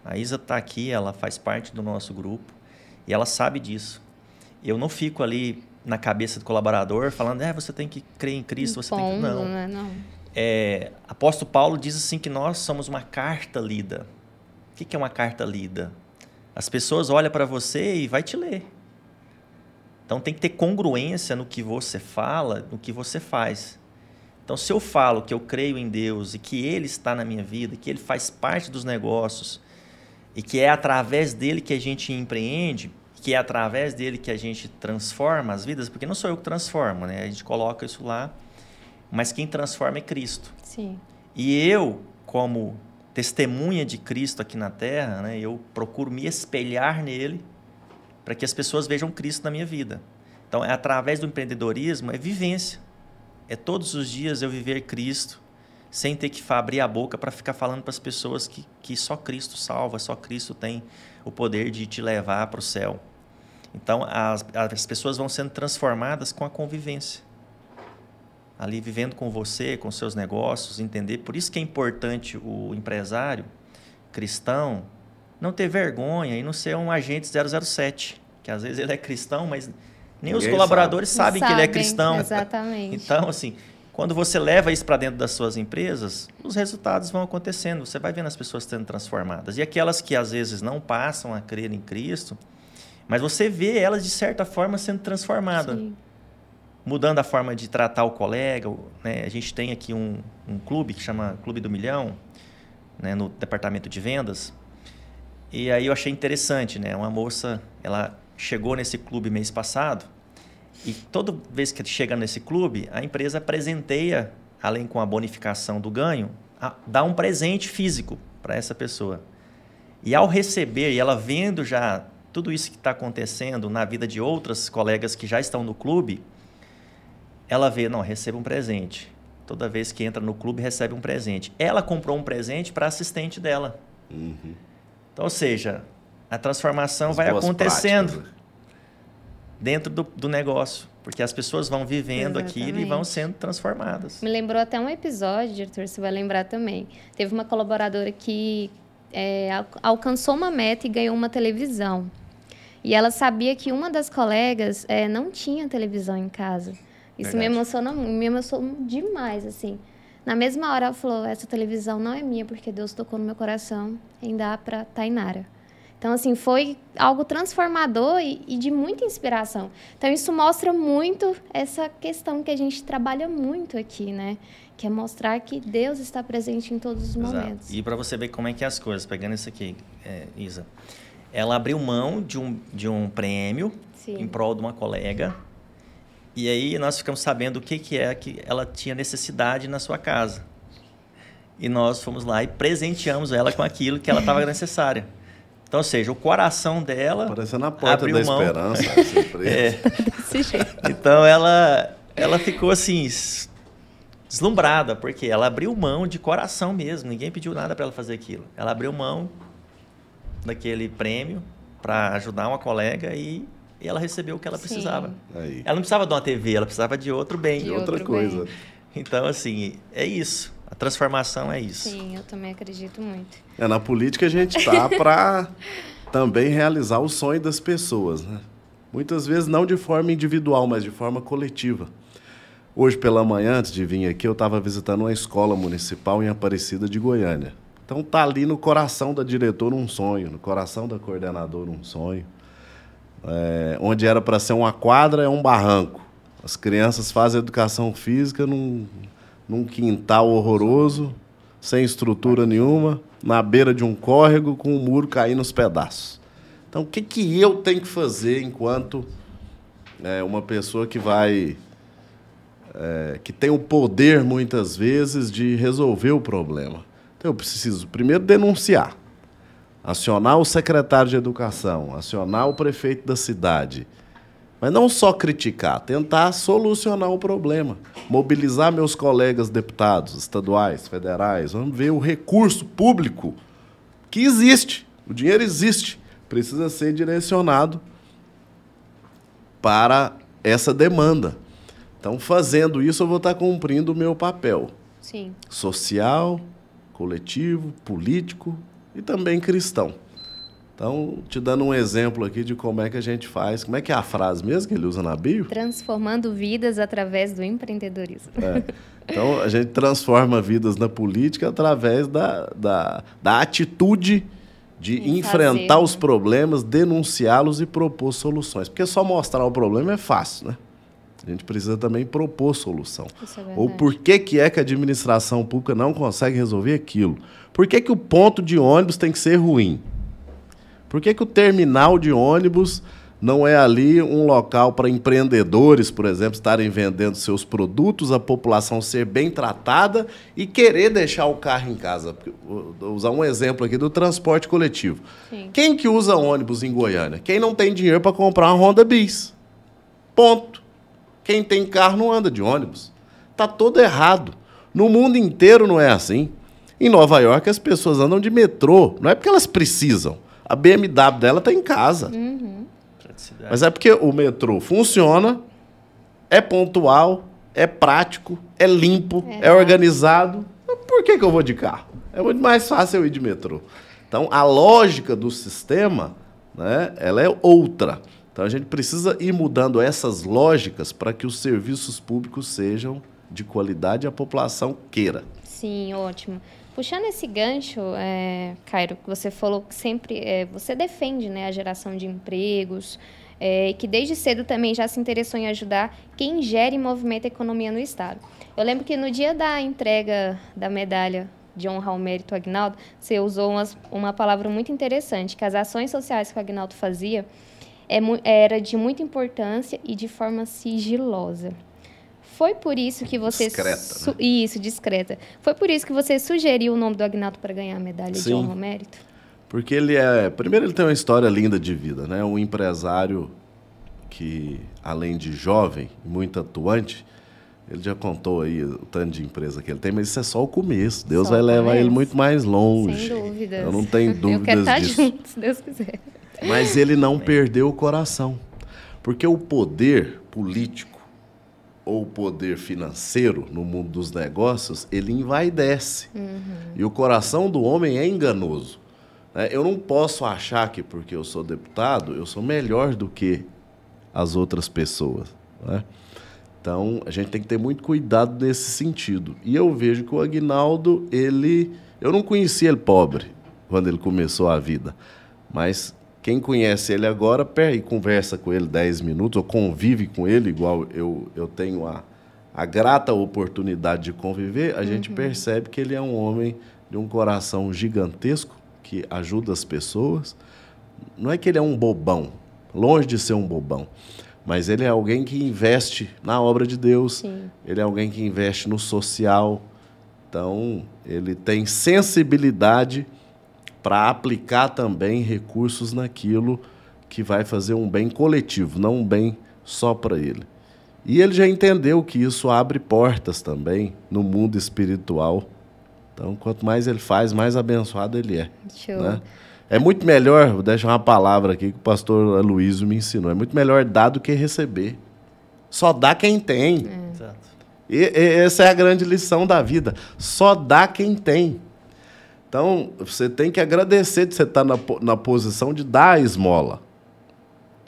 A Isa está aqui, ela faz parte do nosso grupo e ela sabe disso. Eu não fico ali na cabeça do colaborador falando, é, você tem que crer em Cristo, você tem que. Não. Né? não. É, apóstolo Paulo diz assim que nós somos uma carta lida O que é uma carta lida? As pessoas olham para você e vai te ler. Então tem que ter congruência no que você fala, no que você faz. Então, se eu falo que eu creio em Deus e que Ele está na minha vida, que Ele faz parte dos negócios e que é através dele que a gente empreende, que é através dele que a gente transforma as vidas, porque não sou eu que transformo, né? A gente coloca isso lá, mas quem transforma é Cristo. Sim. E eu, como testemunha de Cristo aqui na Terra, né, eu procuro me espelhar nele para que as pessoas vejam Cristo na minha vida. Então, é através do empreendedorismo, é vivência. É todos os dias eu viver Cristo, sem ter que abrir a boca para ficar falando para as pessoas que, que só Cristo salva, só Cristo tem o poder de te levar para o céu. Então, as, as pessoas vão sendo transformadas com a convivência. Ali vivendo com você, com seus negócios, entender. Por isso que é importante o empresário cristão não ter vergonha e não ser um agente 007, que às vezes ele é cristão, mas nem Ninguém os colaboradores sabe. sabem, que ele é cristão. Exatamente. então, assim, quando você leva isso para dentro das suas empresas, os resultados vão acontecendo. Você vai vendo as pessoas sendo transformadas. E aquelas que às vezes não passam a crer em Cristo, mas você vê elas de certa forma sendo transformadas. Mudando a forma de tratar o colega. Né? A gente tem aqui um, um clube que chama Clube do Milhão, né? no departamento de vendas. E aí eu achei interessante, né? Uma moça, ela chegou nesse clube mês passado e toda vez que chega nesse clube, a empresa presenteia, além com a bonificação do ganho, a, dá um presente físico para essa pessoa. E ao receber, e ela vendo já tudo isso que está acontecendo na vida de outras colegas que já estão no clube, ela vê, não, receba um presente. Toda vez que entra no clube, recebe um presente. Ela comprou um presente para assistente dela. Uhum. Então, ou seja, a transformação as vai acontecendo práticas, né? dentro do, do, negócio. Porque as pessoas vão vivendo Exatamente. aquilo e vão sendo transformadas. Me lembrou até um episódio, diretor, você vai lembrar também. Teve uma colaboradora que é, alcançou uma meta e ganhou uma televisão. E ela sabia que uma das colegas é, não tinha televisão em casa. Isso Verdade. me emociona, me emocionou demais, assim. Na mesma hora ela falou: essa televisão não é minha porque Deus tocou no meu coração em dar para Tainara. Então, assim, foi algo transformador e, e, de muita inspiração. Então, isso mostra muito essa questão que a gente trabalha muito aqui, né? Que é mostrar que Deus está presente em todos os Exato. momentos. E para você ver como é que é as coisas, pegando isso aqui, é, Isa. Ela abriu mão de um, de um prêmio Sim. em prol de uma colega. E aí nós ficamos sabendo o que, que é que ela tinha necessidade na sua casa. E nós fomos lá e presenteamos ela com aquilo que ela estava necessária. Então, ou seja, o coração dela. Parecendo a porta da mão. esperança. é. Desse jeito. Então ela, ela ficou assim, deslumbrada, porque ela abriu mão de coração mesmo. Ninguém pediu nada para ela fazer aquilo. Ela abriu mão daquele prêmio para ajudar uma colega e, e, ela recebeu o que ela Sim. precisava. Aí. Ela não precisava de uma TV, ela precisava de outro bem. De outra coisa. Bem. Então, assim, é isso. A transformação é isso. Sim, eu também acredito muito. É, na política a gente está para também realizar o sonho das pessoas, né? Muitas vezes não de forma individual, mas de forma coletiva. Hoje pela manhã, antes de vir aqui, eu estava visitando uma escola municipal em Aparecida de Goiânia. Então tá ali no coração da diretora um sonho, no coração da coordenadora um sonho. É, onde era para ser uma quadra é um barranco. As crianças fazem educação física num, num quintal horroroso, sem estrutura nenhuma, na beira de um córrego, com o muro caindo nos pedaços. Então, o que, que eu tenho que fazer enquanto é, uma pessoa que vai. É, que tem o poder, muitas vezes, de resolver o problema? Então, eu preciso primeiro denunciar, acionar o secretário de educação, acionar o prefeito da cidade mas não só criticar, tentar solucionar o problema. Mobilizar meus colegas deputados estaduais, federais. Vamos ver o recurso público que existe. O dinheiro existe. Precisa ser direcionado para essa demanda. Então, fazendo isso, eu vou estar cumprindo o meu papel. Sim. Social, coletivo, político e também cristão. Então, te dando um exemplo aqui de como é que a gente faz. Como é que é a frase mesmo que ele usa na bio? Transformando vidas através do empreendedorismo. É. Então, a gente transforma vidas na política através da, da, da atitude de E enfrentar fazer, os né? problemas, denunciá-los e propor soluções. Porque só mostrar o problema é fácil, né? A gente precisa também propor solução. É Ou por que, que é que a administração pública não consegue resolver aquilo? Por que, que o ponto de ônibus tem que ser ruim? Por que, que o terminal de ônibus não é ali um local para empreendedores, por exemplo, estarem vendendo seus produtos, a população ser bem tratada e querer deixar o carro em casa? Vou usar um exemplo aqui do transporte coletivo. Sim. Quem que usa ônibus em Goiânia? Quem não tem dinheiro para comprar uma Honda Bis. Ponto. Quem tem carro não anda de ônibus. Tá todo errado. No mundo inteiro não é assim. Em Nova York as pessoas andam de metrô, não é porque elas precisam. A BMW dela está em casa. Praticidade. Mas é porque o metrô funciona, é pontual, é prático, é limpo, é, É organizado. Por que, que eu vou de carro? É muito mais fácil eu ir de metrô. Então, a lógica do sistema, né, ela é outra. Então, a gente precisa ir mudando essas lógicas para que os serviços públicos sejam de qualidade e a população queira. Sim, ótimo. Puxando esse gancho, é, Cairo, que você falou que sempre é, você defende né, a geração de empregos, é, que desde cedo também já se interessou em ajudar quem gera e movimenta a economia no Estado. Eu lembro que no dia da entrega da medalha de honra ao mérito Agnaldo, você usou umas, uma palavra muito interessante, que as ações sociais que o Agnaldo fazia é, era de muita importância e de forma sigilosa. Foi por isso que você... Discreta, su- né? Isso, discreta. Foi por isso que você sugeriu o nome do Agnaldo para ganhar a medalha de Sim. honra ao mérito? Porque ele é. Primeiro, ele tem uma história linda de vida, né? Um empresário que, além de jovem, muito atuante, ele já contou aí o tanto de empresa que ele tem, mas isso é só o começo. Deus Só vai levar começo. ele muito mais longe. Sem dúvidas. Eu não tenho Eu quero dúvidas estar disso. junto, se Deus quiser. Mas ele não perdeu o coração. Porque o poder político ou o poder financeiro no mundo dos negócios, ele envaidece. E o coração do homem é enganoso. né? Eu não posso achar que porque eu sou deputado, eu sou melhor do que as outras pessoas. né? Então, a gente tem que ter muito cuidado nesse sentido. E eu vejo que o Agnaldo, ele... Eu não conhecia ele pobre quando ele começou a vida. Mas quem conhece ele agora, pera e conversa com ele 10 minutos, ou convive com ele, igual eu, eu tenho a, a grata oportunidade de conviver, a gente percebe que ele é um homem de um coração gigantesco, que ajuda as pessoas. Não é que ele é um bobão, longe de ser um bobão, mas ele é alguém que investe na obra de Deus, Sim. ele é alguém que investe no social. Então, ele tem sensibilidade para aplicar também recursos naquilo que vai fazer um bem coletivo, não um bem só para ele. E ele já entendeu que isso abre portas também no mundo espiritual. Então, quanto mais ele faz, mais abençoado ele é. Show. né? É muito melhor, vou deixar uma palavra aqui que o pastor Aloysio me ensinou, é muito melhor dar do que receber. Só dá quem tem. Exato. E, e- essa é a grande lição da vida. Só dá quem tem. Então, você tem que agradecer de você estar na, po- na posição de dar a esmola.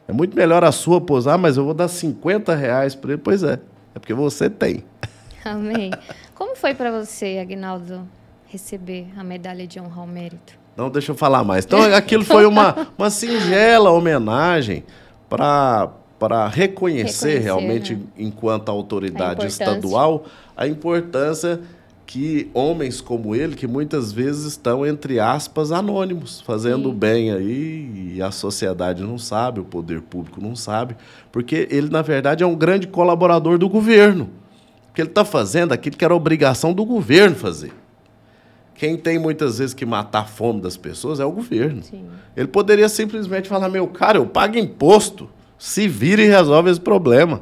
É muito melhor a sua posar, mas eu vou dar 50 reais para ele. Pois é, é porque você tem. Amém. Como foi para você, Agnaldo, receber a medalha de honra ao mérito? Não, deixa eu falar mais. Então, aquilo foi uma, uma singela homenagem para para reconhecer, Reconhecer, realmente, né? enquanto autoridade A estadual, a importância que homens como ele, que muitas vezes estão, entre aspas, anônimos, fazendo Sim. bem aí, e a sociedade não sabe, o poder público não sabe, porque ele, na verdade, é um grande colaborador do governo. Porque ele está fazendo aquilo que era obrigação do governo fazer. Quem tem muitas vezes que matar a fome das pessoas é o governo. Sim. Ele poderia simplesmente falar: meu cara, eu pago imposto, se vira e resolve esse problema.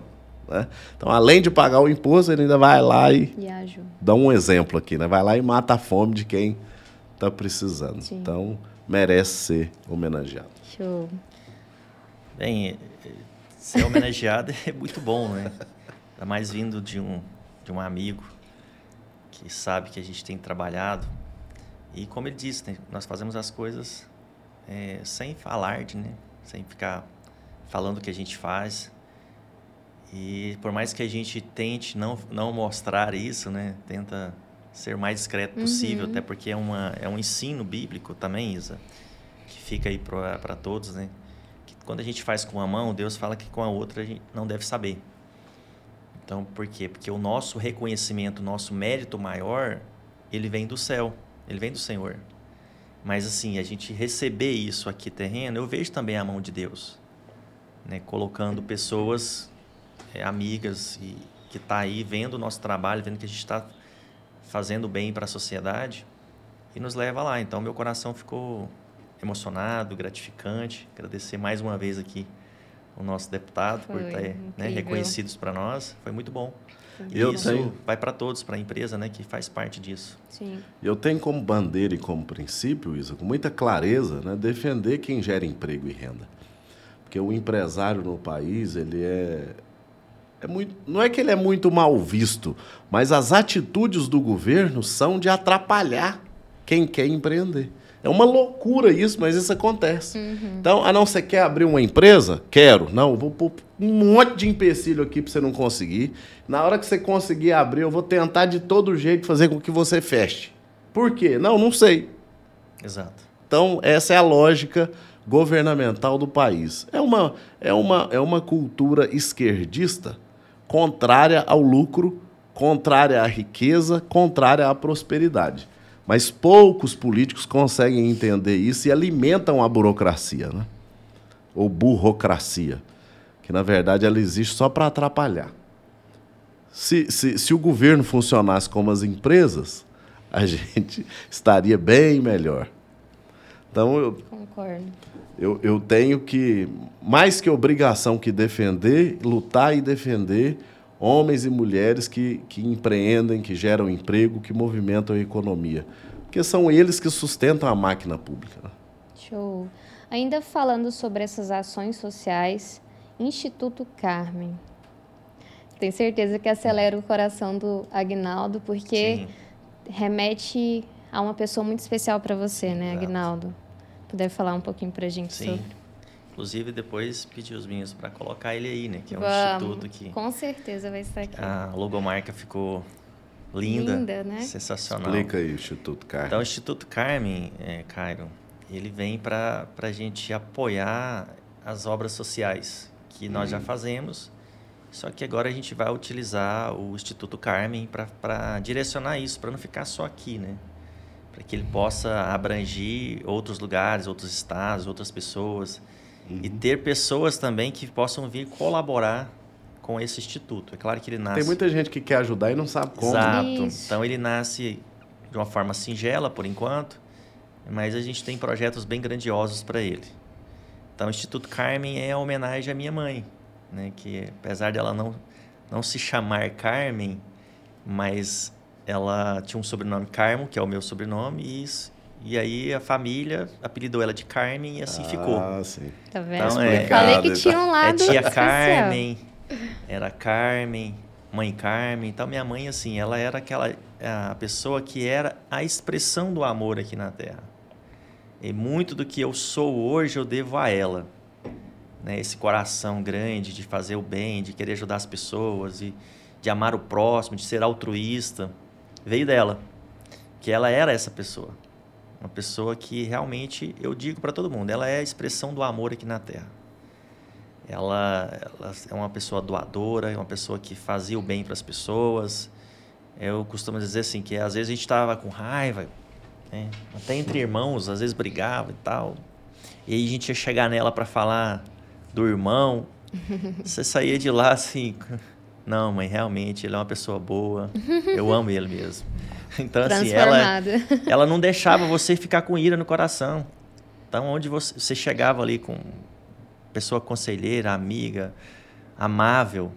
Né? Então, além de pagar o imposto, ele ainda vai lá e E dá um exemplo aqui, né? Vai lá e mata a fome de quem está precisando. Sim. Então, merece ser homenageado. Show. Bem, eh, ser homenageado é muito bom, né? Ainda mais vindo de um, de um amigo que sabe que a gente tem trabalhado. E como ele disse, né, nós fazemos as coisas eh, sem falar, de, né? Sem ficar falando o que a gente faz. E por mais que a gente tente não, não mostrar isso, né? Tenta ser o mais discreto possível, até porque é, uma, é um ensino bíblico também, Isa, que fica aí para todos, né? Que quando a gente faz com uma mão, Deus fala que com a outra a gente não deve saber. Então, por quê? Porque o nosso reconhecimento, o nosso mérito maior, ele vem do céu, ele vem do Senhor. Mas assim, a gente receber isso aqui terreno, eu vejo também a mão de Deus, né? Colocando pessoas é, amigas e que está aí vendo o nosso trabalho, vendo que a gente está fazendo bem para a sociedade e nos leva lá. Então, meu coração ficou emocionado, gratificante. Agradecer mais uma vez aqui o nosso deputado Foi por ter né, reconhecidos para nós. Foi muito bom. E Eu isso tenho- vai para todos, para a empresa, né, que faz parte disso. Sim. Eu tenho como bandeira e como princípio, Isa, com muita clareza, né, defender quem gera emprego e renda. Porque o empresário no país, ele é, é muito, não é que ele é muito mal visto, mas as atitudes do governo são de atrapalhar quem quer empreender. É uma loucura isso, mas isso acontece. Então, ah, não, você quer abrir uma empresa? Quero. Não, vou pôr um monte de empecilho aqui para você não conseguir. Na hora que você conseguir abrir, eu vou tentar de todo jeito fazer com que você feche. Por quê? Não, não sei. Exato. Então, essa é a lógica governamental do país. É uma, é uma, é uma cultura esquerdista contrária ao lucro, contrária à riqueza, contrária à prosperidade. Mas poucos políticos conseguem entender isso e alimentam a burocracia, né? ou burocracia, que na verdade ela existe só para atrapalhar. Se, se, se o governo funcionasse como as empresas, a gente estaria bem melhor. Então, eu, Concordo. eu, eu tenho que, mais que obrigação que defender, lutar e defender homens e mulheres que, que empreendem, que geram emprego, que movimentam a economia. Porque são eles que sustentam a máquina pública. né? Show. Ainda falando sobre essas ações sociais, Instituto Carmen. Tenho certeza que acelera o coração do Agnaldo, porque Sim. remete a uma pessoa muito especial para você, né, Exato. Agnaldo? Puder falar um pouquinho pra gente Sim. sobre? Inclusive, depois pedi os meninos para colocar ele aí, né? Que é um Vamos. instituto que Com certeza vai estar aqui. a logomarca ficou linda, Linda, né? sensacional. Explica aí, Instituto Carmen. Então, o Instituto Carmen, é, Cairo, ele vem para a gente apoiar as obras sociais que nós já fazemos, só que agora a gente vai utilizar o Instituto Carmen para direcionar isso, para não ficar só aqui, né? Para que ele possa abranger outros lugares, outros estados, outras pessoas e ter pessoas também que possam vir colaborar com esse instituto. É claro que ele nasce Tem muita gente que quer ajudar e não sabe como. Exato. Isso. Então ele nasce de uma forma singela por enquanto, mas a gente tem projetos bem grandiosos para ele. Então o Instituto Carmen é a homenagem à minha mãe, né, que apesar dela não não se chamar Carmen, mas ela tinha um sobrenome Carmo, que é o meu sobrenome, e, isso- e aí a família apelidou ela de Carmen e assim ficou. Ah, sim. Tá vendo? Então, é- Falei que tinha um É lado tia especial. Carmen, era Carmen, mãe Carmen. Então, minha mãe, assim, ela era aquela a pessoa que era a expressão do amor aqui na Terra. E muito do que eu sou hoje eu devo a ela. Né? Esse coração grande de fazer o bem, de querer ajudar as pessoas, de, de amar o próximo, de ser altruísta, veio dela. Que ela era essa pessoa. Uma pessoa que realmente, eu digo para todo mundo, ela é a expressão do amor aqui na Terra. Ela, ela é uma pessoa doadora, é uma pessoa que fazia o bem para as pessoas. Eu costumo dizer assim, que às vezes a gente estava com raiva, né? até entre irmãos, às vezes brigava e tal. E aí a gente ia chegar nela para falar do irmão. Você saía de lá assim, não, mãe, realmente ele é uma pessoa boa. Eu amo ele mesmo. Então assim, ela ela não deixava você ficar com ira no coração. Então, onde você, você chegava ali com pessoa conselheira, amiga, amável.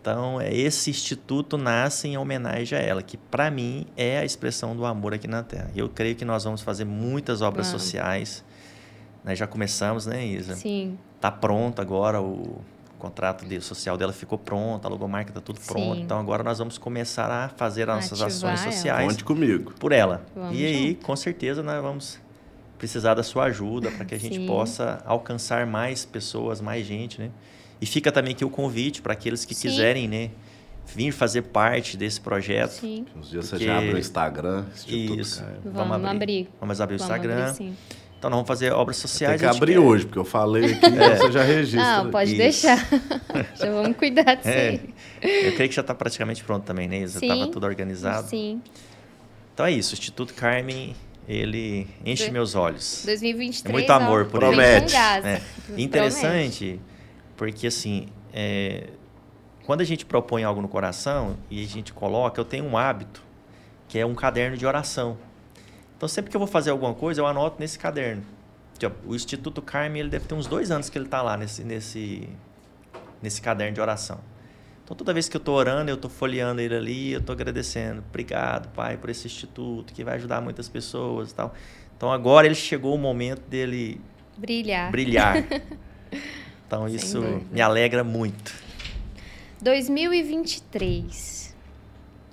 Então, é, esse instituto nasce em homenagem a ela, que para mim é a expressão do amor aqui na Terra. E eu creio que nós vamos fazer muitas obras sociais. Nós já começamos, né, Isa? Sim. Tá pronto agora o contrato de- social dela ficou pronto, a logomarca tá tudo pronto. Sim. Então agora nós vamos começar a fazer as nossas Ativar ações ela. sociais Conte comigo. por ela. Vamos e aí, junto. com certeza, nós vamos precisar da sua ajuda para que a gente Sim. possa alcançar mais pessoas, mais gente, né? E fica também aqui o convite para aqueles que Sim. quiserem, né, vir fazer parte desse projeto. Sim. Uns dias Porque- você já abre o Instagram, Instituto Isso. Carmen. Vamos abrir. Vamos abrir o Vamos Instagram. abrir, sim. Então nós vamos fazer obras sociais. Tem que abrir quer... hoje, porque eu falei aqui, é. você já registra. Não, pode Isso. deixar. já vamos cuidar disso é. aí. Eu creio que já está praticamente pronto também, né, Isa? Estava tudo organizado. Sim. Então é isso, o Instituto Carmen, ele enche meus olhos. 2023, é muito amor ó, por promete. É. Interessante, porque assim, é, quando a gente propõe algo no coração e a gente coloca, eu tenho um hábito, que é um caderno de oração. Então, sempre que eu vou fazer alguma coisa, eu anoto nesse caderno. O Instituto Carme, ele deve ter uns dois anos que ele está lá nesse, nesse, nesse caderno de oração. Então, toda vez que eu estou orando, eu estou folheando ele ali, eu estou agradecendo. Obrigado, Pai, por esse instituto que vai ajudar muitas pessoas e tal. Então, agora ele chegou o momento dele brilhar. brilhar. Então, isso me alegra muito. 2023.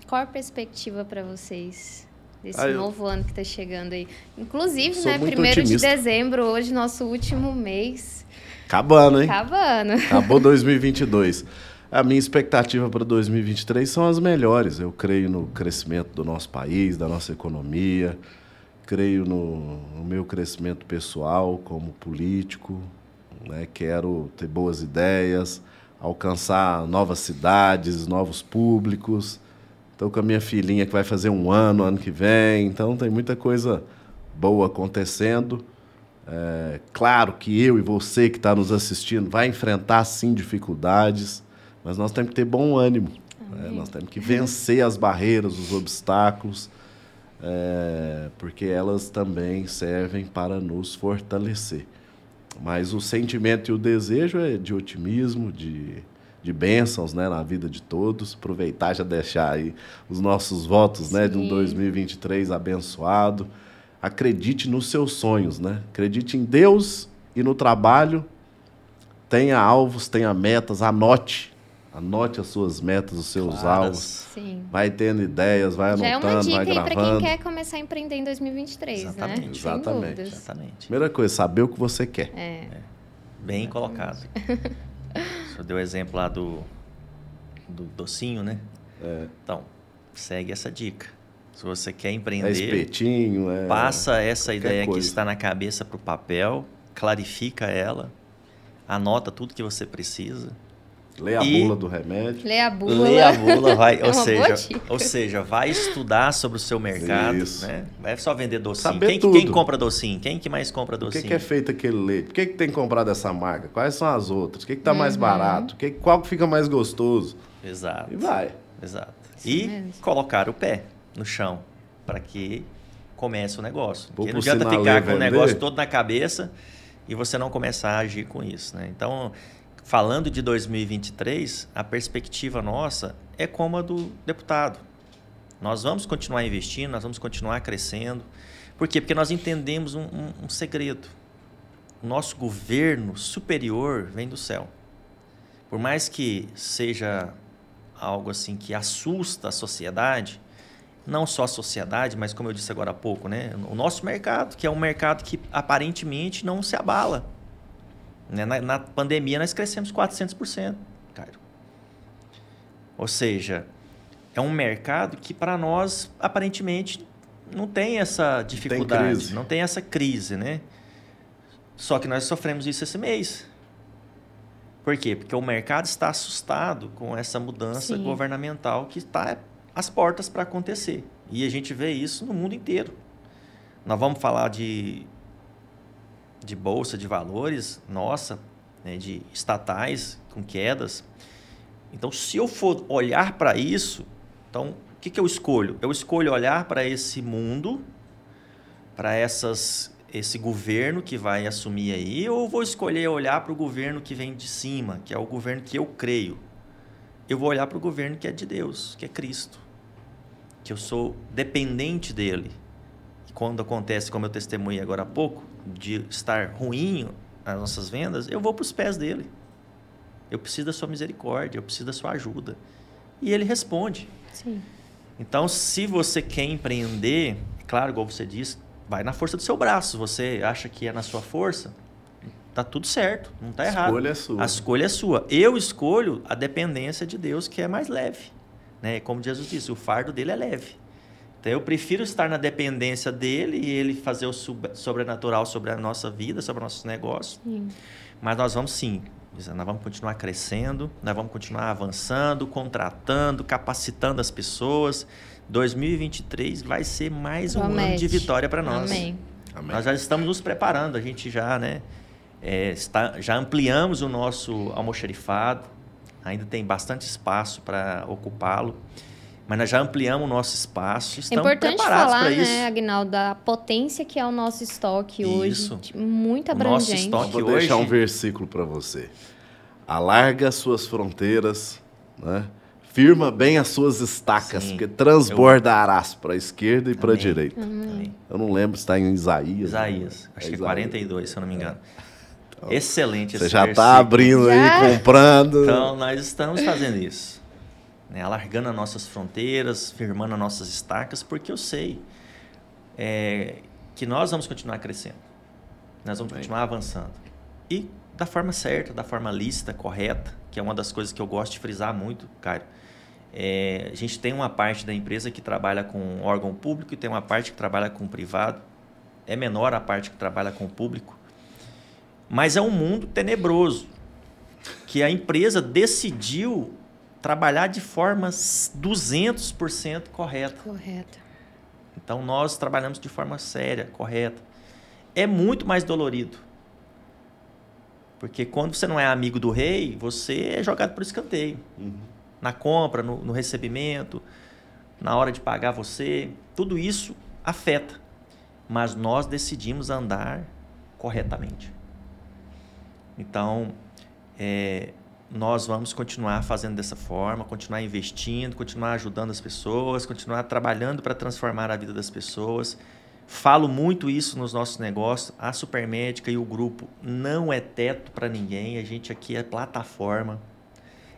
Qual a perspectiva para vocês? Desse ah, novo ano que está chegando aí. Inclusive, né, primeiro de dezembro, hoje, nosso último mês. Acabando, hein? Acabando. Acabou 2022. A minha expectativa para 2023 são as melhores. Eu creio no crescimento do nosso país, da nossa economia, creio no, no meu crescimento pessoal como político. Né? Quero ter boas ideias, alcançar novas cidades, novos públicos Estou com a minha filhinha que vai fazer um ano, ano que vem. Então tem muita coisa boa acontecendo. É, claro que eu e você que está nos assistindo vai enfrentar sim dificuldades, mas nós temos que ter bom ânimo. Né? Nós temos que vencer as barreiras, os obstáculos, é, porque elas também servem para nos fortalecer. Mas o sentimento e o desejo é de otimismo, de de bênçãos né, na vida de todos. Aproveitar já deixar aí os nossos votos né, de um 2023 abençoado. Acredite nos seus sonhos, né? Acredite em Deus e no trabalho. Tenha alvos, tenha metas, anote. Anote as suas metas, os seus Claras. alvos. Sim. Vai tendo ideias, vai anotando, vai gravando. Já é uma dica para quem quer começar a empreender em 2023, Exatamente. né? Exatamente. Exatamente. Primeira coisa, saber o que você quer. É. é. Bem Exatamente. colocado. senhor deu o exemplo lá do, do docinho, né? É. Então, segue essa dica. Se você quer empreender, é espetinho, é passa essa ideia coisa. que está na cabeça para o papel, clarifica ela, anota tudo que você precisa. Lê a e... bula do remédio. Lê a bula. Lê a bula, vai, é ou, seja, ou seja, vai estudar sobre o seu mercado. Isso. Né? Vai só vender docinho. Saber quem, tudo. quem compra docinho? Quem que mais compra docinho? O que, que é feito aquele leite? Por que, que tem que comprar dessa marca? Quais são as outras? O que está uhum. mais barato? Que, qual que fica mais gostoso? Exato. E vai. Exato. Isso e mesmo. colocar o pé no chão para que comece o negócio. Vou Porque não adianta ficar com o negócio todo na cabeça e você não começar a agir com isso. Né? Então, falando de 2023, a perspectiva nossa é como a do deputado. Nós vamos continuar investindo, nós vamos continuar crescendo. Por quê? Porque nós entendemos um, um, um segredo. Nosso governo superior vem do céu. Por mais que seja algo assim que assusta a sociedade, não só a sociedade, mas como eu disse agora há pouco, né? o nosso mercado, que é um mercado que aparentemente não se abala. Né? Na, na, pandemia, nós crescemos 400%, Cairo. Ou seja, é um mercado que, para nós, aparentemente, não tem essa dificuldade, tem não tem essa crise, né? Só que nós sofremos isso esse mês. Por quê? Porque o mercado está assustado com essa mudança Sim. governamental que está às portas para acontecer. E a gente vê isso no mundo inteiro. Nós vamos falar de de bolsa de valores, nossa, né, de estatais com quedas. Então, se eu for olhar para isso, então o que, que eu escolho? Eu escolho olhar para esse mundo, para essas esse governo que vai assumir aí, ou vou escolher olhar para o governo que vem de cima, que é o governo que eu creio? Eu vou olhar para o governo que é de Deus, que é Cristo, que eu sou dependente dele. E quando acontece, como eu testemunhei agora há pouco, de estar ruim as nossas vendas, eu vou para os pés dele. Eu preciso da sua misericórdia, eu preciso da sua ajuda. E ele responde. Sim. Então, se você quer empreender, claro, igual você disse, vai na força do seu braço. Você acha que é na sua força, tá tudo certo, não tá errado. A escolha é sua. A escolha é sua. Eu escolho a dependência de Deus, que é mais leve. Né? Como Jesus disse, o fardo dele é leve. Então, eu prefiro estar na dependência dele e ele fazer o sobrenatural sobre a nossa vida, sobre nossos negócios. Sim. Mas nós vamos sim, nós vamos continuar crescendo, nós vamos continuar avançando, contratando, capacitando as pessoas. 2023 vai ser mais um ano de vitória para nós. Amém. Amém. Nós já estamos nos preparando, a gente já, né, é, está, já ampliamos o nosso almoxerifado, ainda tem bastante espaço para ocupá-lo mas nós já ampliamos o nosso espaço, estamos é importante preparados falar, isso. né, Agnaldo, da potência que é o nosso estoque isso. hoje, muito abrangente. O nosso estoque Vou hoje... deixar um versículo para você. Alarga as suas fronteiras, né? firma bem as suas estacas, Sim. porque transbordarás Eu... para a esquerda e para a direita. Amém. Eu não lembro se está em Isaías. Isaías, acho é que é 42, se eu não me engano. Então, Excelente Você já está abrindo já? aí, comprando. Então, nós estamos fazendo isso né, alargando as nossas fronteiras, firmando as nossas estacas, porque eu sei é, que nós vamos continuar crescendo, nós vamos Bem. continuar avançando. E da forma certa, da forma lícita, correta, que é uma das coisas que eu gosto de frisar muito, Caio. É, a gente tem uma parte da empresa que trabalha com órgão público e tem uma parte que trabalha com privado. É menor a parte que trabalha com público. Mas é um mundo tenebroso que a empresa decidiu trabalhar de forma 200% correta. Correta. Então nós trabalhamos de forma séria, correta. É muito mais dolorido. Porque quando você não é amigo do rei, você é jogado por escanteio. Uhum. Na compra, no, no recebimento, na hora de pagar você, tudo isso afeta. Mas nós decidimos andar corretamente. Então, é, nós vamos continuar fazendo dessa forma, continuar investindo, continuar ajudando as pessoas, continuar trabalhando para transformar a vida das pessoas. Falo muito isso nos nossos negócios. A Supermédica e o grupo não é teto para ninguém, a gente aqui é plataforma.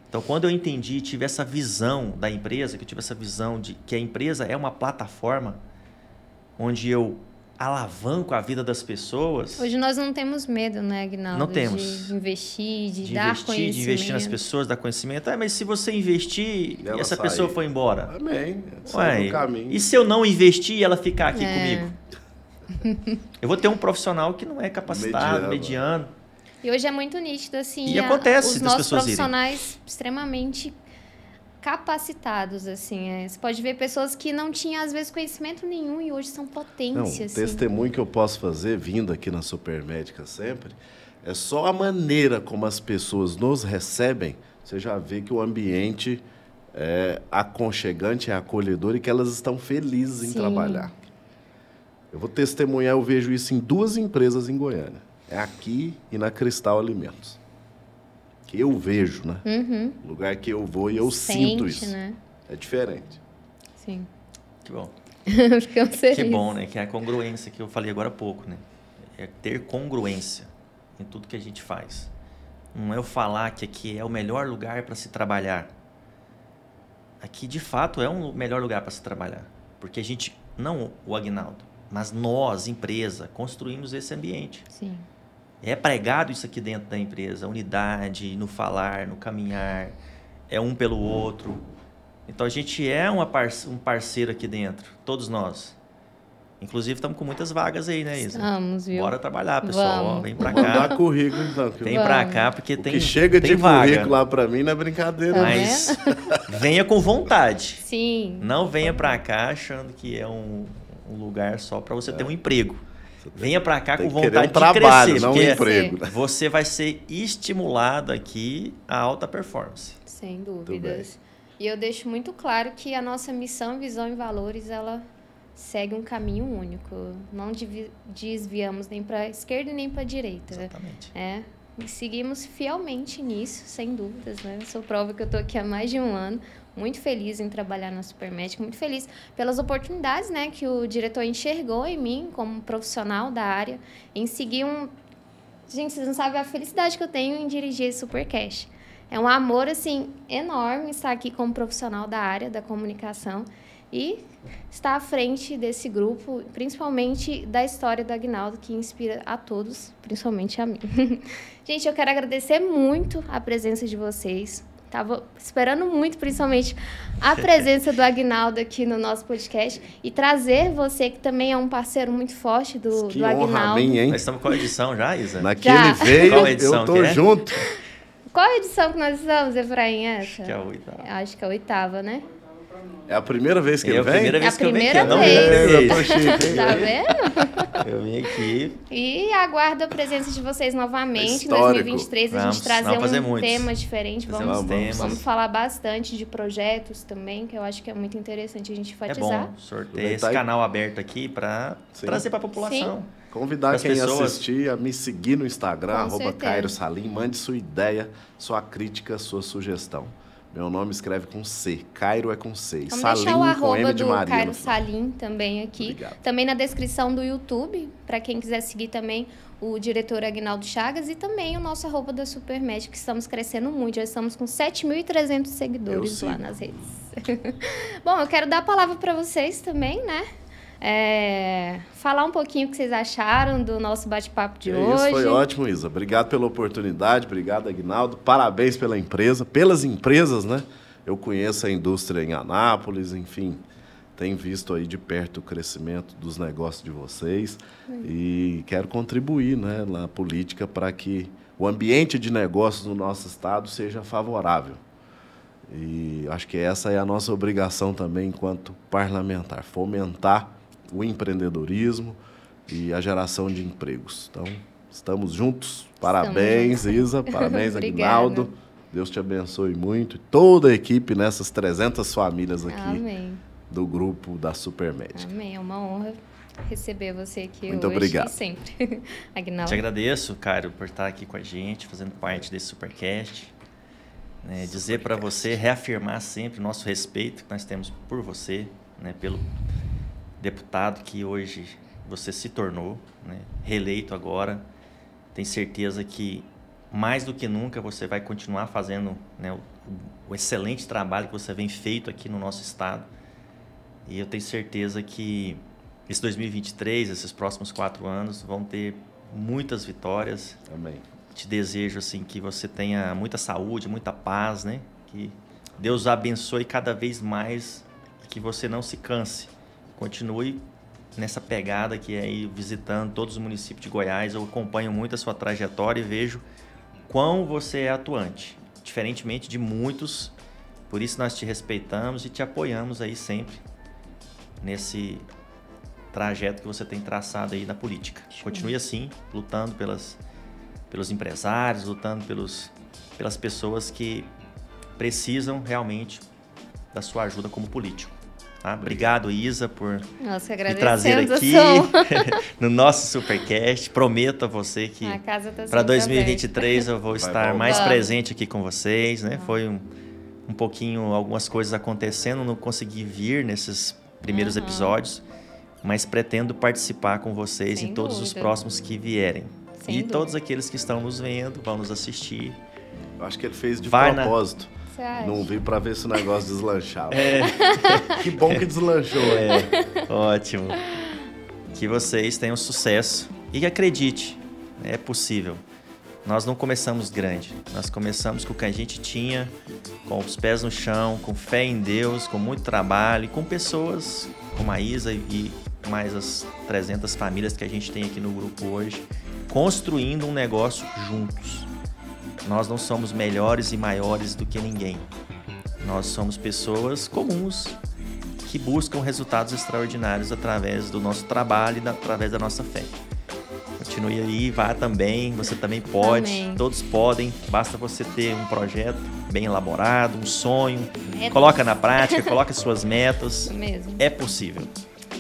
Então, quando eu entendi, tive essa visão da empresa, que eu tive essa visão de que a empresa é uma plataforma onde eu alavanco a vida das pessoas. Hoje nós não temos medo, né, Agnaldo? Não temos. De investir, de, de dar investir, conhecimento. De investir nas pessoas, dar conhecimento. Ah, mas se você investir e, essa sair. pessoa for embora? Amém. Ué, caminho. E se eu não investir e ela ficar aqui é. comigo? eu vou ter um profissional que não é capacitado, mediano. mediano. E hoje é muito nítido, assim, e acontece os nossos profissionais irem. extremamente capacitados, assim. É. Você pode ver pessoas que não tinham, às vezes, conhecimento nenhum e hoje são potências. Não, assim. testemunho que eu posso fazer, vindo aqui na Supermédica sempre, é só a maneira como as pessoas nos recebem, você já vê que o ambiente é aconchegante, é acolhedor e que elas estão felizes em Sim. trabalhar. Eu vou testemunhar, eu vejo isso em duas empresas em Goiânia. É aqui e na Cristal Alimentos que eu vejo, né? Uhum. Lugar que eu vou e eu Sente, sinto isso. Né? É diferente. Sim. Que bom. Ficamos felizes. Que bom, né? Que é a congruência que eu falei agora há pouco, né? É ter congruência em tudo que a gente faz. Não é eu falar que aqui é o melhor lugar para se trabalhar. Aqui, de fato, é um melhor lugar para se trabalhar. Porque a gente, não o Agnaldo, mas nós, empresa, construímos esse ambiente. Sim. É pregado isso aqui dentro da empresa, unidade, no falar, no caminhar, é um pelo outro. Então a gente é parce um parceiro aqui dentro, todos nós. Inclusive estamos com muitas vagas aí, né, Isa? Estamos, viu? Bora trabalhar, pessoal. Vamos. Vem pra cá. Dá currículo, então. Vem pra cá, porque tem. que chega tem de vaga. currículo lá pra mim não é brincadeira. Tá Mas venha com vontade. Sim. Não venha pra cá achando que é um, um lugar só para você é. ter um emprego. Venha para cá com vontade um de trabalho, crescer, não um emprego. Você vai ser estimulado aqui a alta performance. Sem dúvidas. E eu deixo muito claro que a nossa missão, visão e valores, ela segue um caminho único. Não desviamos nem para a esquerda nem para a direita. Exatamente. É, e seguimos fielmente nisso, sem dúvidas, né? Sou prova que eu estou aqui há mais de um ano muito feliz em trabalhar na Supermédica, muito feliz pelas oportunidades né, que o diretor enxergou em mim como profissional da área, em seguir um... Gente, vocês não sabem a felicidade que eu tenho em dirigir esse Supercash. É um amor, assim, enorme estar aqui como profissional da área da comunicação e estar à frente desse grupo, principalmente da história do Agnaldo, que inspira a todos, principalmente a mim. Gente, eu quero agradecer muito a presença de vocês, Tava esperando muito, principalmente, a presença do Agnaldo aqui no nosso podcast e trazer você, que também é um parceiro muito forte do, Que do honra a Agnaldo. mim, hein? Nós estamos com a edição já, Isa? Na que Já. veio, Qual edição eu tô que é? junto. Qual edição que nós estamos, Efraim? Essa? Acho que é a oitava. Acho que é a oitava, né? É a primeira vez que É ele a vem? primeira É a vez que eu venho aqui. primeira não vez. a Eu tô primeira chique? Tá vendo? vez. Eu vim aqui. E aguardo a presença de vocês novamente em Histórico. 2023. A Vamos, gente trazer vamos fazer um muitos. tema diferente. Fazer Vamos, temas. vamos falar bastante de projetos também, que eu acho que é muito interessante a gente É enfatizar. bom sortear Aproveitar esse canal aberto aqui para Sim. trazer para a população. Convidar As quem pessoas- assistir a me seguir no Instagram, Com arroba certeza. Cairo Salim. Mande sua ideia, sua crítica, sua sugestão. Meu nome escreve com C. Cairo é com C. Vamos Salim deixar o com arroba M de do Maria. Cairo. Salim também aqui. Obrigado. Também na descrição do YouTube, para quem quiser seguir também o diretor Agnaldo Chagas e também o nosso arroba da Supermed, que estamos crescendo muito. Já estamos com 7.300 seguidores lá nas redes. Bom, eu quero dar a palavra para vocês também, né? É, falar um pouquinho o que vocês acharam do nosso bate-papo de Que hoje. Isso foi ótimo, Isa. Obrigado pela oportunidade, obrigado, Aguinaldo. Parabéns pela empresa, pelas empresas, né? Eu conheço a indústria em Anápolis, enfim, tenho visto aí de perto o crescimento dos negócios de vocês e quero contribuir, né, na política para que o ambiente de negócios no nosso estado seja favorável. E acho que essa é a nossa obrigação também enquanto parlamentar, fomentar o empreendedorismo e a geração de empregos. Então, estamos juntos. Parabéns, Isa, parabéns. Aguinaldo. Deus te abençoe muito. E toda a equipe nessas 300 famílias aqui Amém. do grupo da Supermed. Amém. É uma honra receber você aqui Muito hoje obrigado. e sempre. Agnaldo. Te agradeço, Cairo, por estar aqui com a gente, fazendo parte desse Supercast. Né, dizer para você, reafirmar sempre o nosso respeito que nós temos por você, né, pelo deputado que hoje você se tornou, né, reeleito agora. Tenho certeza que mais do que nunca você vai continuar fazendo né, o, o excelente trabalho que você vem feito aqui no nosso estado. E eu tenho certeza que esse 2023, esses próximos quatro anos, vão ter muitas vitórias. Amém. Te desejo assim que você tenha muita saúde, muita paz, né? Que Deus abençoe cada vez mais e que você não se canse. Continue nessa pegada que é ir visitando todos os municípios de Goiás. Eu acompanho muito a sua trajetória e vejo quão você é atuante, diferentemente de muitos. Por isso nós te respeitamos e te apoiamos aí sempre nesse trajeto que você tem traçado aí na política. Continue assim, lutando pelas, pelos empresários, lutando pelos, pelas pessoas que precisam realmente da sua ajuda como político. Tá? Obrigado, Isa, por Nossa, me trazer aqui no nosso Supercast. Prometo a você que tá para sempre 2023 eu vou Vai estar mais Vamos. presente aqui com vocês, né? Foi um, um pouquinho algumas coisas acontecendo, não consegui vir nesses primeiros Aham. episódios, mas pretendo participar com vocês Sem em todos os dúvida. próximos que vierem. Sem e dúvida. todos aqueles que estão nos vendo, vão nos assistir. Eu acho que ele fez de Vai na- propósito. Você acha? Não vi para ver se o negócio deslanchava. É. Que bom que deslanchou. né? Ótimo. Que vocês tenham sucesso e que acredite, é possível. Nós não começamos grande, nós começamos com o que a gente tinha, com os pés no chão, com fé em Deus, com muito trabalho e com pessoas como a Isa e mais as 300 famílias que a gente tem aqui no grupo hoje, construindo um negócio juntos. Nós não somos melhores e maiores do que ninguém. Nós somos pessoas comuns que buscam resultados extraordinários através do nosso trabalho e da- através da nossa fé. Continue aí, vá também, você também pode, Amém. todos podem, basta você ter um projeto bem elaborado, um sonho, Metas. coloca na prática, coloca suas metas, Isso mesmo. é possível.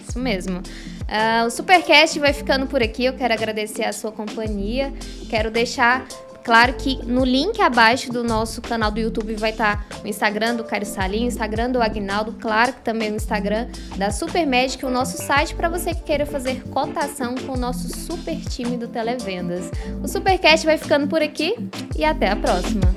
Isso mesmo. Ah, o Supercast vai ficando por aqui. Eu quero agradecer a sua companhia. Quero deixar claro que no link abaixo do nosso canal do YouTube vai estar o Instagram do Caio Salim, o Instagram do Agnaldo, claro que também o Instagram da Supermédica, o nosso site para você que queira fazer cotação com o nosso super time do Televendas. O Supercast vai ficando por aqui e até a próxima.